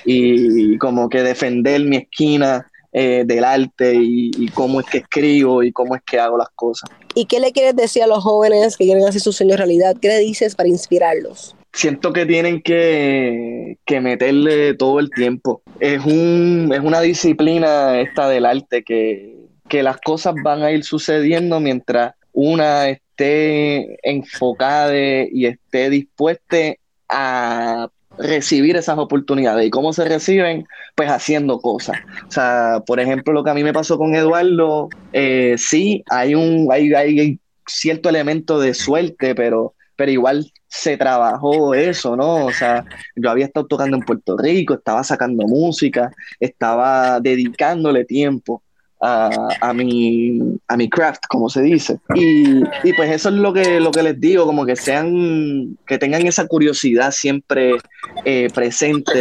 y como que defender mi esquina eh, del arte y, y cómo es que escribo y cómo es que hago las cosas. ¿Y qué le quieres decir a los jóvenes que quieren hacer su sueño realidad? ¿Qué le dices para inspirarlos? Siento que tienen que, que meterle todo el tiempo. Es un, es una disciplina esta del arte que, que las cosas van a ir sucediendo mientras una esté enfocada y esté dispuesta a recibir esas oportunidades. ¿Y cómo se reciben? Pues haciendo cosas. O sea, por ejemplo, lo que a mí me pasó con Eduardo, eh, sí, hay un, hay, hay cierto elemento de suerte, pero, pero igual se trabajó eso, ¿no? O sea, yo había estado tocando en Puerto Rico, estaba sacando música, estaba dedicándole tiempo a, a mi, a mi craft, como se dice. Y, y pues eso es lo que, lo que les digo, como que sean, que tengan esa curiosidad siempre eh, presente,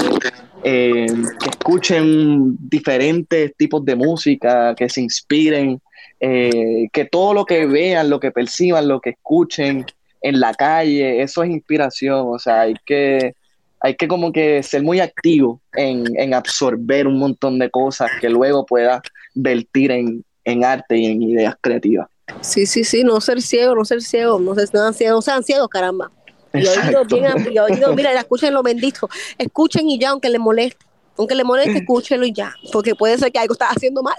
eh, que escuchen diferentes tipos de música, que se inspiren, eh, que todo lo que vean, lo que perciban, lo que escuchen en la calle, eso es inspiración, o sea, hay que, hay que como que ser muy activo en, en absorber un montón de cosas que luego pueda vertir en, en arte y en ideas creativas. Sí, sí, sí, no ser ciego, no ser ciego, no, ser, no no sean ciegos, caramba. Y oído bien, am- y oído, mira, escuchen lo bendito, escuchen y ya, aunque les moleste, aunque les moleste, escúchenlo y ya, porque puede ser que algo estás haciendo mal.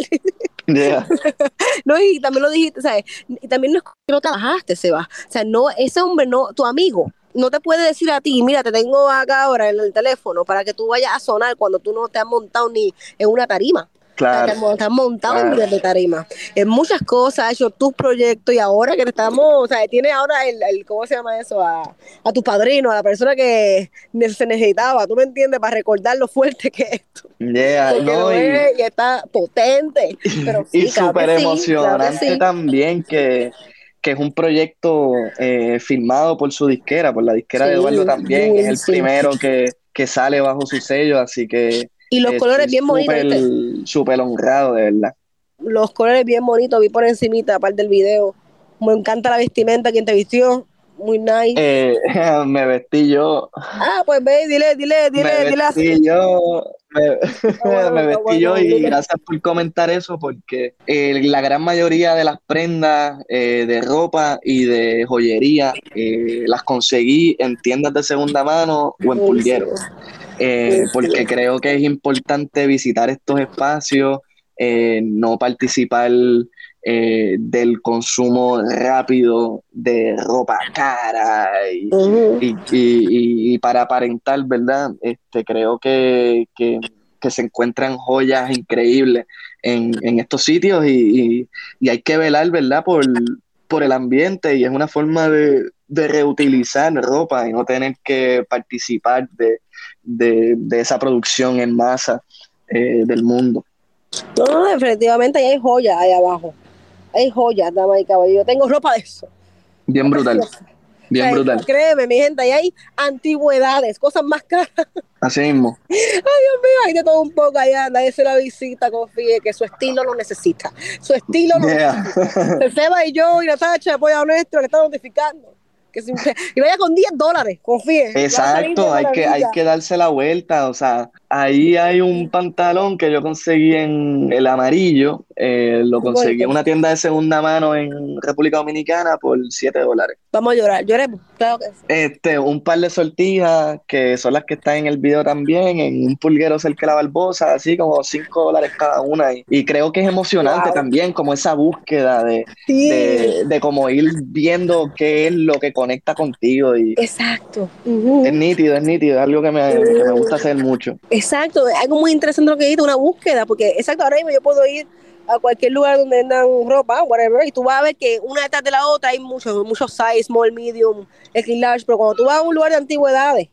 Yeah. no, y también lo dijiste, ¿sabes? Y también no no trabajaste, Seba. O sea, no, ese hombre no, tu amigo, no te puede decir a ti, mira, te tengo acá ahora en el teléfono para que tú vayas a sonar cuando tú no te has montado ni en una tarima. Claro. O sea, te, has montado en miles de tarima. En muchas cosas, has hecho tus proyectos y ahora que te estamos, o sea, tienes ahora el, el- ¿cómo se llama eso? A, a tu padrino, a la persona que se necesitaba, tú me entiendes, para recordar lo fuerte que es esto. Yeah, Porque no, y- es y está potente. Pero y sí, claro súper sí, emocionante claro que sí. también que, que es un proyecto eh, filmado por su disquera, por la disquera de Eduardo también, es el primero que, que sale bajo su sello, así que Y los estoy colores bien bonitos, súper- honrado, de verdad. Los colores bien bonitos, vi por encimita, aparte del video. Me encanta la vestimenta, quien te vistió, muy nice. Eh, me vestí yo, Ah, pues ve, dile, dile, dile, me dile así. vestí yo, me, bueno, me está vestí bueno, yo y gracias por comentar eso porque eh, la gran mayoría de las prendas eh, de ropa y de joyería eh, las conseguí en tiendas de segunda mano o en pulgueros. Porque creo que es importante visitar estos espacios, no participar eh, del consumo rápido de ropa cara y, y- y- y para aparentar, ¿verdad? Este, creo que, que- que se encuentran joyas increíbles en, en estos sitios y, y- y hay que velar, ¿verdad? Por, por el ambiente y es una forma de, de reutilizar ropa y no tener que participar de, de- de esa producción en masa eh, del mundo. No, no, definitivamente ahí hay joyas ahí abajo. Hay joyas, damas y caballeros. Yo tengo ropa de eso. Bien brutal, bien brutal. Créeme, mi gente, ahí hay antigüedades, cosas más caras. Así mismo. Ay, Dios mío, hay de todo un poco allá. Nadie se la visita, confíe que su estilo lo necesita. Su estilo lo Yeah. necesita. Seba y yo y Natacha, apoya nuestro, que está notificando. Que si- y vaya con 10 dólares, confíe. Exacto, hay que, hay que darse la vuelta. O sea, ahí hay un pantalón que yo conseguí en el amarillo. eh, lo conseguí en una tienda de segunda mano en República Dominicana por 7 dólares. Vamos a llorar, lloremos, claro que sí. Este, un par de sortijas que son las que están en el video también, en un pulguero cerca de la Barbosa, así como 5 dólares cada una. Y, y creo que es emocionante Wow. también, como esa búsqueda de, Sí. de, de como ir viendo qué es lo que conecta contigo. Y Exacto. Es nítido, es nítido, es algo que me, que me gusta hacer mucho. Exacto, algo muy interesante lo que dijiste, una búsqueda, porque exacto, ahora mismo yo puedo ir a cualquier lugar donde vendan ropa, whatever, y tú vas a ver que una detrás de la otra hay muchos, muchos size, small, medium, XL large, pero cuando tú vas a un lugar de antigüedades,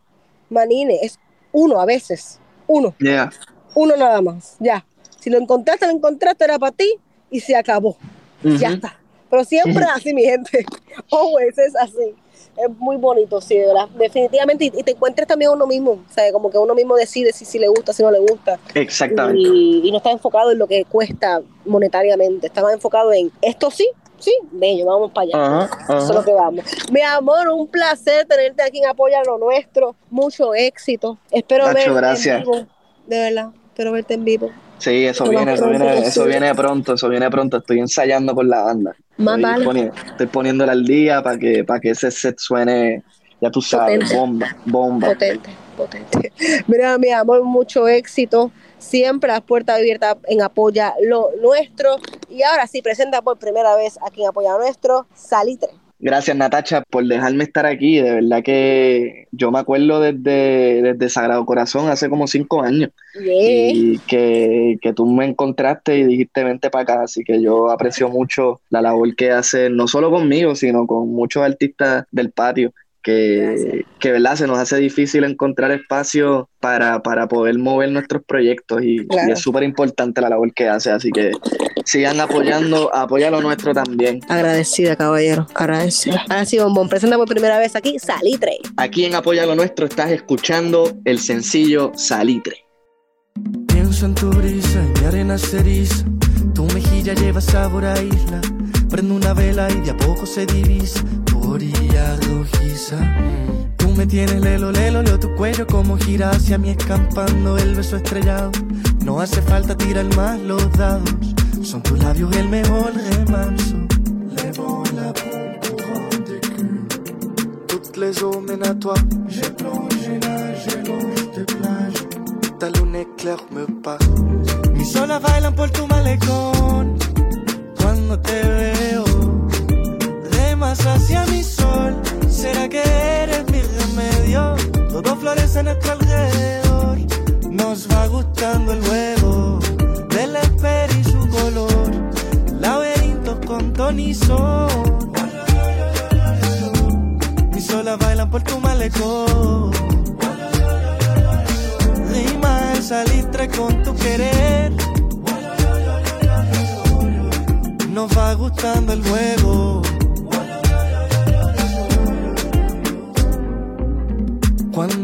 manine, es uno a veces, uno, Yeah. uno nada más, ya. Si lo encontraste, lo encontraste, era para ti y se acabó, ya está. Pero siempre así, mi gente, always es así. Es muy bonito, sí, de verdad. Definitivamente, y, y te encuentres también uno mismo, o sea, como que uno mismo decide si, si le gusta, si no le gusta. Exactamente. Y, y no está enfocado en lo que cuesta monetariamente, está más enfocado en esto sí, sí, bello, vamos para allá. Ajá, Eso es lo que vamos. Mi amor, un placer tenerte aquí en Apoya lo Nuestro. Mucho éxito. Espero Nacho, verte gracias. en vivo. De verdad, espero verte en vivo. Sí, eso Lo viene, eso viene, eso viene pronto, eso viene pronto. Estoy ensayando con la banda. Más Estoy, poniéndola al día para que, para que ese set suene, ya tú sabes, Potente. bomba, bomba. Potente, potente. Mira, mi amor, mucho éxito. Siempre las puertas abiertas en Apoya lo Nuestro. Y ahora sí, presenta por primera vez aquí en Apoya Nuestro, Salitre. Gracias, Natacha, por dejarme estar aquí. De verdad que yo me acuerdo desde, desde Sagrado Corazón hace como cinco años Yeah. y que, que tú me encontraste y dijiste vente para acá. Así que yo aprecio mucho la labor que haces, no solo conmigo, sino con muchos artistas del patio. Que, que verdad se nos hace difícil encontrar espacio para, para poder mover nuestros proyectos y, y es súper importante la labor que hace, así que sigan apoyando, apoya lo nuestro también. Agradecida, caballero. Agradecida. Ahora sí, Bombón, presenta por primera vez aquí Salitre. Aquí en Apoya lo Nuestro estás escuchando el sencillo Salitre. Pienso en tu brisa, mi arena ceriza. Tu mejilla lleva sabor a isla. Prendo una vela y de a poco se divisa orilla rojiza. Tú me tienes lelo, lelo, leo tu cuello como gira hacia mí escampando el beso estrellado. No hace falta tirar más los dados. Son tus labios el mejor remanso. Les la couronne de cul. Toutes les eaux mènent à toi. J'ai plongé, nagé longe de plage. Ta éclair me passe. Mis olas bailan por tu malecón cuando te veo. Hacia mi sol. ¿Será que eres mi remedio? Todo florece a nuestro alrededor. Nos va gustando el juego del esper y su color. Laberintos con ton y sol. Mis olas bailan por tu malecón. Rima el salitre con tu querer. Nos va gustando el juego.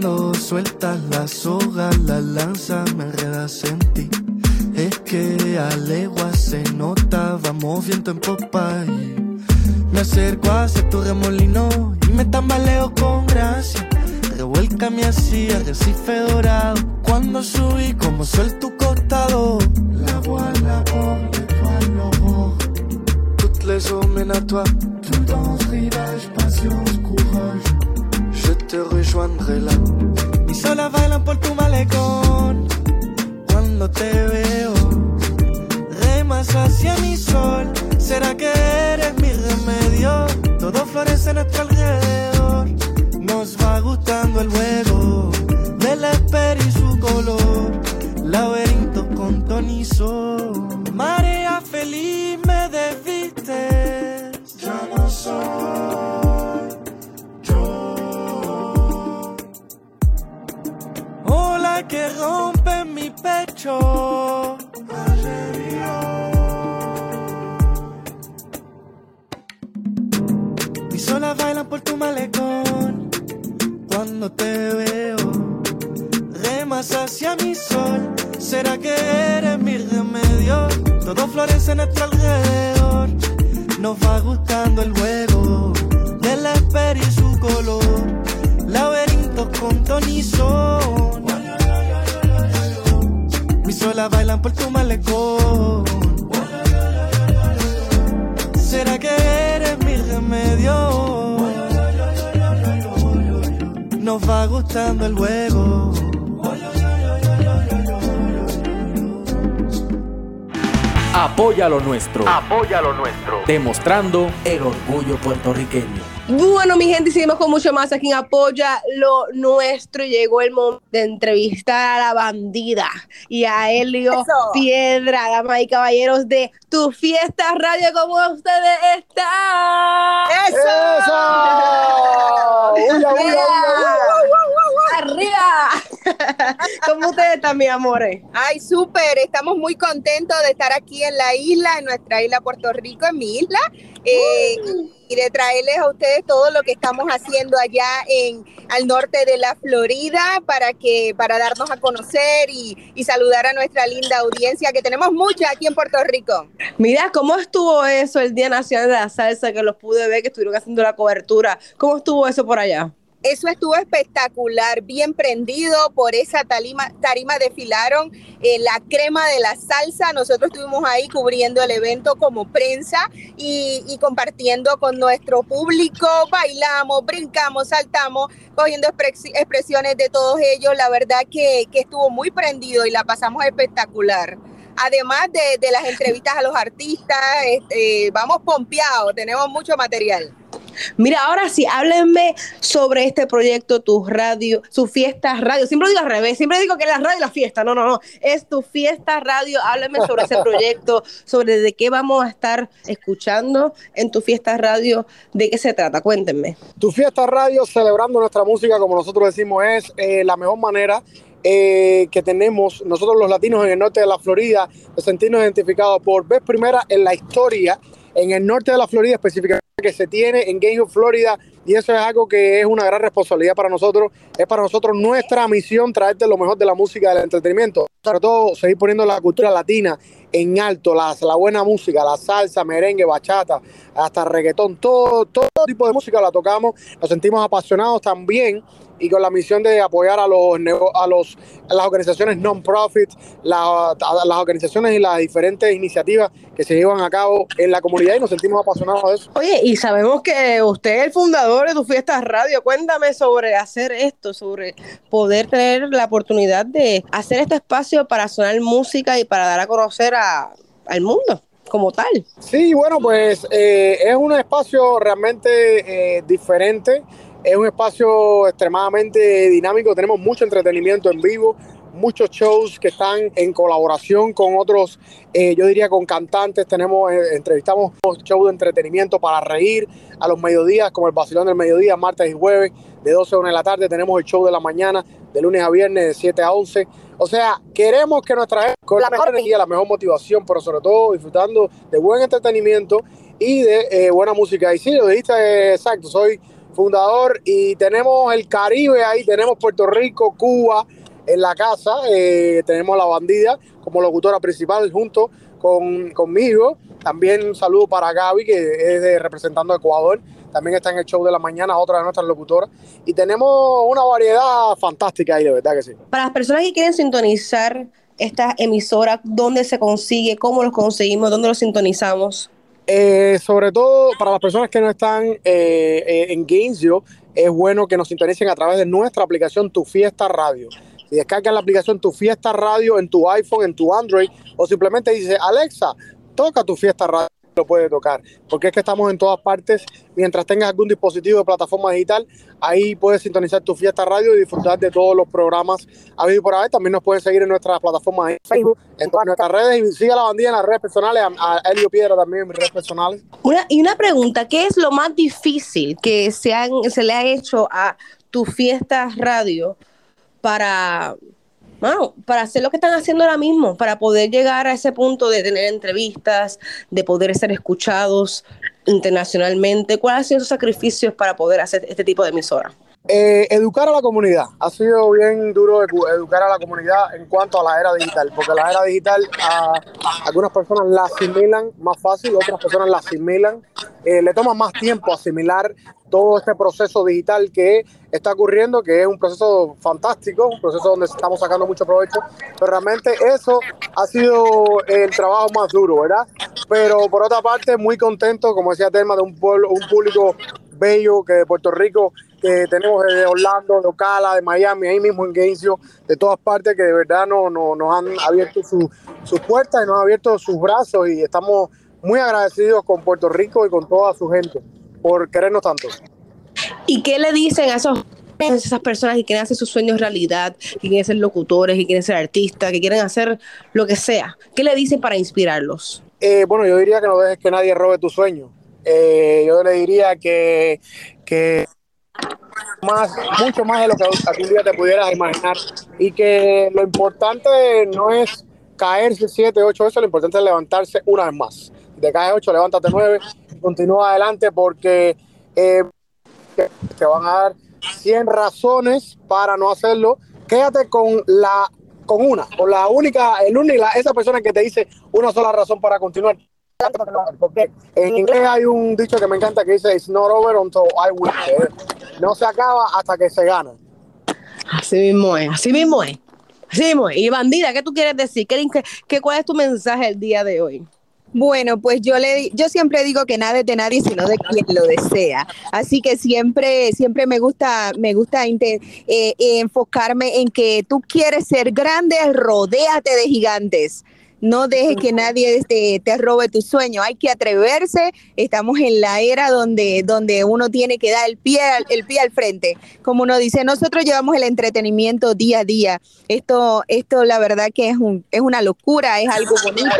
Cuando sueltas la soga, la lanza me enredas en ti. Es que a legua se nota, vamos viento en popa y me acerco hacia tu remolino y me tambaleo con gracia. Revuélcame así, arrecife dorado. Cuando subí, como suel tu costado. La voix, la. Toutes les eaux mènent à toi. Prudence, rivage, patience, courage. Te rejoindrai là. Mis olas bailan por tu malecón. Cuando te veo, remas hacia mi sol. ¿Será que eres mi remedio? Todo florece a nuestro alrededor. Nos va gustando el juego del esper y su color. Laberinto con tonizo. Marea feliz Demostrando el orgullo puertorriqueño. Bueno, mi gente, seguimos con mucho más aquí en Apoya lo Nuestro. Llegó el momento de entrevistar a la bandida y a Helio Piedra, damas y caballeros de Tu Fiesta Radio. ¿Cómo ustedes están? ¡Eso! ¡Uya, uya, uya, ¡Arriba! ¿Cómo ustedes están, mis amores? Ay, súper, estamos muy contentos de estar aquí en la isla, en nuestra isla Puerto Rico, en mi isla, eh, y de traerles a ustedes todo lo que estamos haciendo allá en al norte de la Florida para que para darnos a conocer y, y saludar a nuestra linda audiencia que tenemos mucha aquí en Puerto Rico. Mira, ¿cómo estuvo eso el Día Nacional de la Salsa que los pude ver, que estuvieron haciendo la cobertura? ¿Cómo estuvo eso por allá? Eso estuvo espectacular, bien prendido por esa tarima, tarima desfilaron eh, la crema de la salsa. Nosotros estuvimos ahí cubriendo el evento como prensa y, compartiendo con nuestro público. Bailamos, brincamos, saltamos, cogiendo expres- expresiones de todos ellos. La verdad que, estuvo muy prendido y la pasamos espectacular. Además de, de las entrevistas a los artistas, este, vamos pompeados, tenemos mucho material. Mira, ahora sí, háblenme sobre este proyecto, tu radio, su fiesta radio. Siempre lo digo al revés, siempre digo que la radio y la fiesta. No, no, no. Es tu fiesta radio. Háblenme sobre ese proyecto, sobre de qué vamos a estar escuchando en tu fiesta radio. ¿De qué se trata? Cuéntenme. Tu fiesta radio celebrando nuestra música, como nosotros decimos, es eh, la mejor manera eh, que tenemos nosotros los latinos en el norte de la Florida de sentirnos identificados por vez primera en la historia en el norte de la Florida específicamente que se tiene en Gainesville, Florida y eso es algo que es una gran responsabilidad para nosotros. Es para nosotros nuestra misión traerte lo mejor de la música del entretenimiento. Sobre todo seguir poniendo la cultura latina en alto, la, la buena música, la salsa, merengue, bachata, hasta reggaetón, todo, todo tipo de música la tocamos, nos sentimos apasionados también y con la misión de apoyar a los a los a las organizaciones non-profit, la- las organizaciones y las diferentes iniciativas que se llevan a cabo en la comunidad y nos sentimos apasionados de eso. Oye, y sabemos que usted es el fundador de tu fiesta radio. Cuéntame sobre hacer esto, sobre poder tener la oportunidad de hacer este espacio para sonar música y para dar a conocer a- al mundo como tal. Sí, bueno, pues eh, es un espacio realmente eh, diferente, es un espacio extremadamente dinámico, tenemos mucho entretenimiento en vivo, muchos shows que están en colaboración con otros, eh, yo diría con cantantes, tenemos, eh, entrevistamos shows de entretenimiento para reír a los mediodías, como el Vacilón del Mediodía, martes y jueves, de 12 a 1 de la tarde, tenemos el show de la mañana, de lunes a viernes, de 7 a 11. O sea, queremos que nuestra gente, con la mejor energía, la mejor motivación, pero sobre todo disfrutando de buen entretenimiento y de eh, buena música. Y sí, lo dijiste exacto, soy fundador y tenemos el Caribe ahí, tenemos Puerto Rico, Cuba en la casa, eh, tenemos a la bandida como locutora principal junto con, conmigo. También un saludo para Gaby, que es de, representando a Ecuador. También está en el show de la mañana, otra de nuestras locutoras. Y tenemos una variedad fantástica ahí, de verdad que sí. Para las personas que quieren sintonizar esta emisora, ¿dónde se consigue? ¿Cómo los conseguimos? ¿Dónde los sintonizamos? Eh, sobre todo para las personas que no están eh, eh, en Gainesville, es bueno que nos sintonicen a través de nuestra aplicación Tu Fiesta Radio. Si descargan la aplicación Tu Fiesta Radio en tu iPhone, en tu Android, o simplemente dice Alexa, toca Tu Fiesta Radio, lo puede tocar. Porque es que estamos en todas partes. Mientras tengas algún dispositivo de plataforma digital, ahí puedes sintonizar Tu Fiesta Radio y disfrutar de todos los programas habido por haber. También nos pueden seguir en nuestras plataformas de Facebook, en todas nuestras redes y sigue a la bandilla en las redes personales, a, a Elio Piedra también en mis redes personales. Una, y una pregunta, ¿qué es lo más difícil que se, han, se le ha hecho a tu fiesta radio para para hacer lo que están haciendo ahora mismo, para poder llegar a ese punto de tener entrevistas, de poder ser escuchados internacionalmente? ¿Cuáles han sido esos sacrificios para poder hacer este tipo de emisora? Eh, educar a la comunidad. Ha sido bien duro edu- educar a la comunidad en cuanto a la era digital, porque la era digital algunas personas la asimilan más fácil, otras personas la asimilan, eh, le toma más tiempo asimilar todo este proceso digital que está ocurriendo, que es un proceso fantástico, un proceso donde estamos sacando mucho provecho, pero realmente eso ha sido el trabajo más duro, ¿verdad? Pero por otra parte, muy contento, como decía Telma, de un pueblo, un público bello que de Puerto Rico, que tenemos de Orlando, de Ocala, de Miami, ahí mismo en Gainesville, de todas partes que de verdad no, no- nos han abierto su- sus puertas y nos han abierto sus brazos y estamos muy agradecidos con Puerto Rico y con toda su gente por querernos tanto. ¿Y qué le dicen a esos esas personas que quieren hacer sus sueños realidad, que quieren ser locutores, que quieren ser artistas, que quieren hacer lo que sea? ¿Qué le dicen para inspirarlos? Eh, bueno, yo diría que no dejes que nadie robe tu sueño. Eh, yo le diría que, que más, mucho más de lo que algún día te pudieras imaginar y que lo importante no es caerse siete, ocho veces, lo importante es levantarse una vez más. Si te caes ocho, levántate nueve, y continúa adelante porque eh, te van a dar 100 razones para no hacerlo. Quédate con la con una, con la única, el única, esa persona que te dice una sola razón para continuar. Porque en inglés hay un dicho que me encanta que dice It's not over until I win. No se acaba hasta que se gana. Así mismo es, así mismo es. Así mismo es. Y bandida, ¿qué tú quieres decir? ¿Qué, cuál es tu mensaje el día de hoy? Bueno, pues yo le di- yo siempre digo que nada es de nadie sino de quien lo desea. Así que siempre siempre me gusta me gusta eh, eh, enfocarme en que tú quieres ser grande, rodéate de gigantes. No dejes que nadie te, te robe tu sueño. Hay que atreverse. Estamos en la era donde, donde uno tiene que dar el pie, al- el pie al frente. Como uno dice, nosotros llevamos el entretenimiento día a día. Esto, esto la verdad que es, un, es una locura, es algo bonito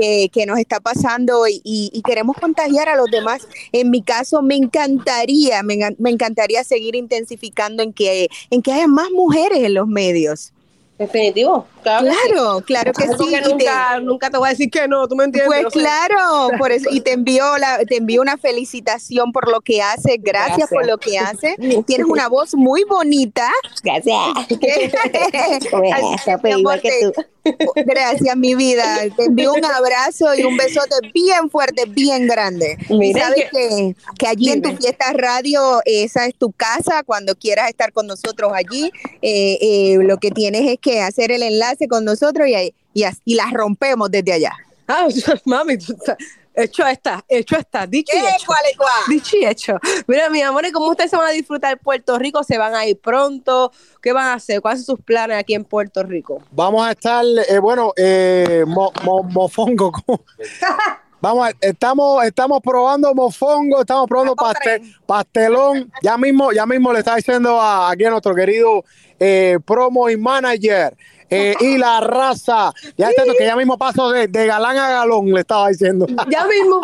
que, que nos está pasando y, queremos contagiar a los demás. En mi caso, me encantaría, me, me encantaría seguir intensificando en que, en que haya más mujeres en los medios. Definitivo, claro. que Claro, claro que sí. que y te- nunca, nunca te voy a decir que no, tú me entiendes. Pues claro, por eso, y te envío la, te envío una felicitación por lo que hace, gracias, Gracias. por lo que hace. Tienes una voz muy bonita. Gracias. Así que, mi amor, te- Gracias, mi vida. Te envío un abrazo y un besote bien fuerte, bien grande. Y Mira sabes que- allí en tu fiesta radio, esa es tu casa. Cuando quieras estar con nosotros allí, eh, eh, lo que tienes es que hacer el enlace con nosotros y, y, as- y las rompemos desde allá. Ah, mami, tú estás- hecho está, hecho está, dicho y hecho. ¿Cuál es cuál? Dicho y hecho. Mira, mi amor, ¿y cómo ustedes se van a disfrutar Puerto Rico? ¿Se van a ir pronto? ¿Qué van a hacer? ¿Cuáles son sus planes aquí en Puerto Rico? Vamos a estar, eh, bueno, eh, mo- mo- mofongo. ¿cómo? Vamos, a- estamos, estamos probando mofongo, estamos probando pastel, pastelón. Ya mismo, ya mismo le está diciendo a, aquí a nuestro querido eh, promo y manager eh, y la raza. Ya está, que ya mismo paso de, de galán a galón, le estaba diciendo. Ya mismo.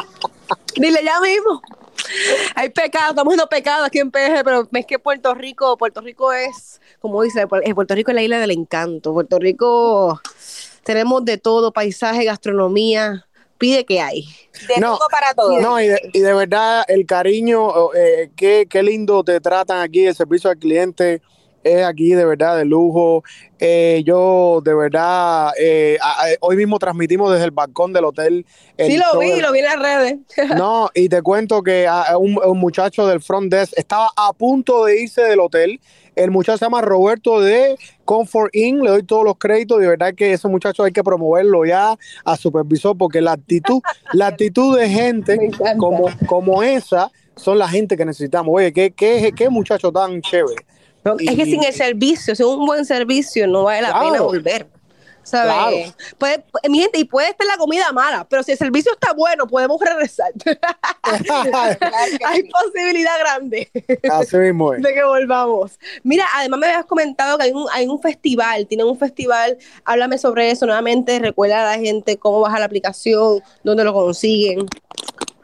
Dile ya mismo. Hay pecado, estamos haciendo pecado aquí en PG, pero es que Puerto Rico, Puerto Rico es, como dice, eh, Puerto Rico es la isla del encanto. Puerto Rico tenemos de todo, paisaje, gastronomía, pide que hay. De todo para todos. No, y de, y de verdad, el cariño, eh, qué, qué lindo te tratan aquí, el servicio al cliente es aquí de verdad de lujo. Eh, yo de verdad, eh, a- a- hoy mismo transmitimos desde el balcón del hotel. el Sí, lo vi, lo vi en las redes. no, y te cuento que a- a un, un muchacho del front desk estaba a punto de irse del hotel. El muchacho se llama Roberto de Comfort Inn. Le doy todos los créditos. De verdad que ese muchacho hay que promoverlo ya a supervisor porque la actitud, la actitud de gente como, como esa son la gente que necesitamos. Oye, qué, qué, qué muchacho tan chévere. Es que sin el servicio, sin un buen servicio, no vale la Claro. pena volver. ¿Sabes? Claro. Puede- mi gente, y puede estar la comida mala, pero si el servicio está bueno, podemos regresar. hay posibilidad grande Así mismo es. de que volvamos. Mira, además me habías comentado que hay un, hay un festival, tienen un festival, háblame sobre eso nuevamente, recuerda a la gente cómo baja la aplicación, dónde lo consiguen.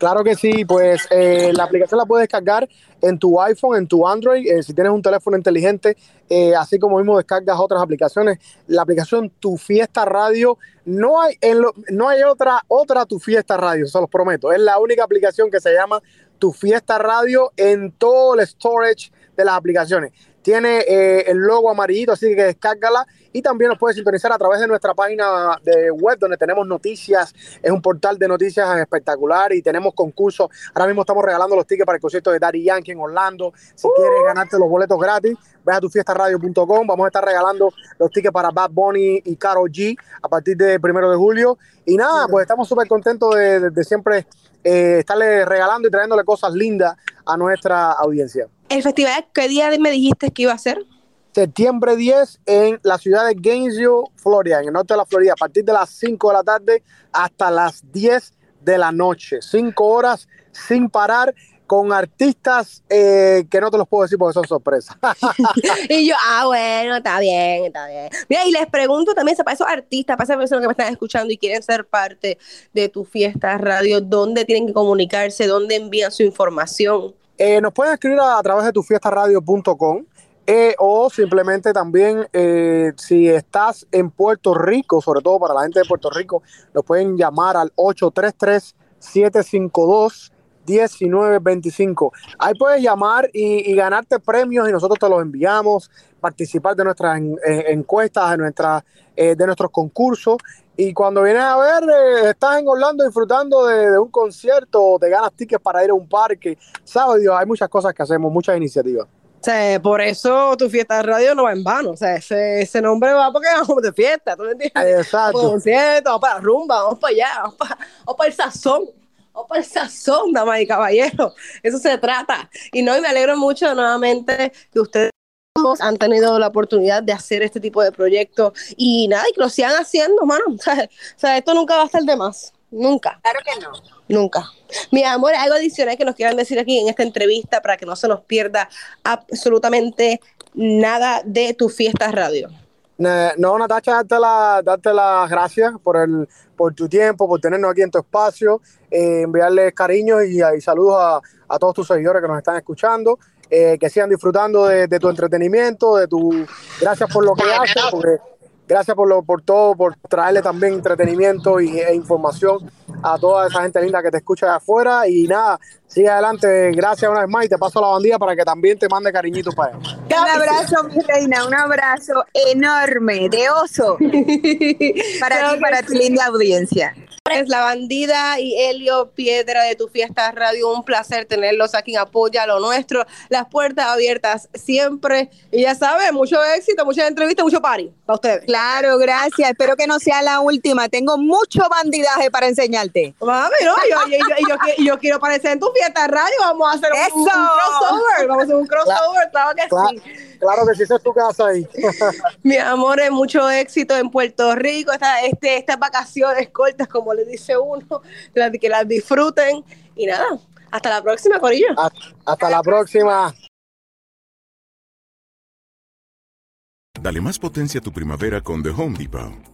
Claro que sí, pues eh, la aplicación la puedes descargar en tu iPhone, en tu Android, eh, si tienes un teléfono inteligente, eh, así como mismo descargas otras aplicaciones. La aplicación Tu Fiesta Radio, no hay, en lo- no hay otra, otra Tu Fiesta Radio, se los prometo. Es la única aplicación que se llama Tu Fiesta Radio en todo el storage de las aplicaciones. Tiene eh, el logo amarillito, así que descárgala y también nos puedes sintonizar a través de nuestra página de web donde tenemos noticias. Es un portal de noticias espectacular y tenemos concursos. Ahora mismo estamos regalando los tickets para el concierto de Daddy Yankee en Orlando. Si quieres ganarte los boletos gratis, ve a tufiestaradio.com. Vamos a estar regalando los tickets para Bad Bunny y Karol G a partir del primero de julio. Y nada, pues estamos súper contentos de, de- de siempre eh, estarle regalando y trayéndole cosas lindas a nuestra audiencia. ¿El festival qué día me dijiste que iba a ser? Septiembre 10 en la ciudad de Gainesville, Florida, en el norte de la Florida, a partir de las 5 de la tarde hasta las 10 de la noche. 5 horas sin parar con artistas eh, que no te los puedo decir porque son sorpresas. y yo, ah, bueno, está bien, está bien. Mira, y les pregunto también, para esos artistas, para esas personas que me están escuchando y quieren ser parte de tu fiesta radio, ¿dónde tienen que comunicarse? ¿Dónde envían su información? Eh, nos pueden escribir a, través de tufiestaradio.com eh, o simplemente también eh, si estás en Puerto Rico, sobre todo para la gente de Puerto Rico, nos pueden llamar al 833-752-1925. Ahí puedes llamar y, ganarte premios y nosotros te los enviamos, participar de nuestras en- en- encuestas, de, nuestras, eh, de nuestros concursos. Y cuando vienes a ver, eh, estás en Orlando disfrutando de, de un concierto, o te ganas tickets para ir a un parque. ¿Sabes, Dios? Hay muchas cosas que hacemos, muchas iniciativas. O sea, por eso tu fiesta radio no va en vano. O sea, ese, ese nombre va porque vamos de fiesta, ¿tú me entiendes? Exacto. Concierto, vamos para rumba, vamos para allá, vamos para, vamos para el sazón. Vamos para el sazón, damas y caballeros. Eso se trata. Y no, y me alegro mucho nuevamente que ustedes han tenido la oportunidad de hacer este tipo de proyectos y nada, y que lo sigan haciendo, mano. O sea, o sea, esto nunca va a estar de más. Nunca. Claro que no. Nunca. Mi amor, algo adicional que nos quieran decir aquí en esta entrevista para que no se nos pierda absolutamente nada de tu fiesta radio. No, Natacha, darte, la, darte las gracias por, el, por tu tiempo, por tenernos aquí en tu espacio, eh, enviarles cariños y, y saludos a, a todos tus seguidores que nos están escuchando, eh, que sigan disfrutando de, de tu entretenimiento, de tu... Gracias por lo que haces, porque gracias por, lo, por todo, por traerle también entretenimiento y, e información a toda esa gente linda que te escucha de afuera y nada, sigue adelante, gracias una vez más y te paso la bandilla para que también te mande cariñitos para allá. Un abrazo, mi reina, un abrazo enorme de oso para ti, para tu linda audiencia. Es la bandida y Helio Piedra de tu fiesta radio. Un placer tenerlos aquí en Apoya lo nuestro. Las puertas abiertas siempre. Y ya saben, mucho éxito, muchas entrevistas, mucho party para ustedes. Claro, gracias. Espero que no sea la última. Tengo mucho bandidaje para Mami, no, yo, yo, yo, yo, qui- yo quiero aparecer en tu fiesta radio. Vamos a hacer un, crossover. Vamos a hacer un crossover, claro que sí. Claro que sí, esa es tu casa ahí. Mi amor, es mucho éxito en Puerto Rico. Esta, este, estas vacaciones cortas, como le dice uno, las- que las disfruten. Y nada, hasta la próxima, Corillo. Hasta la próxima. Dale más potencia a tu primavera con The Home Depot.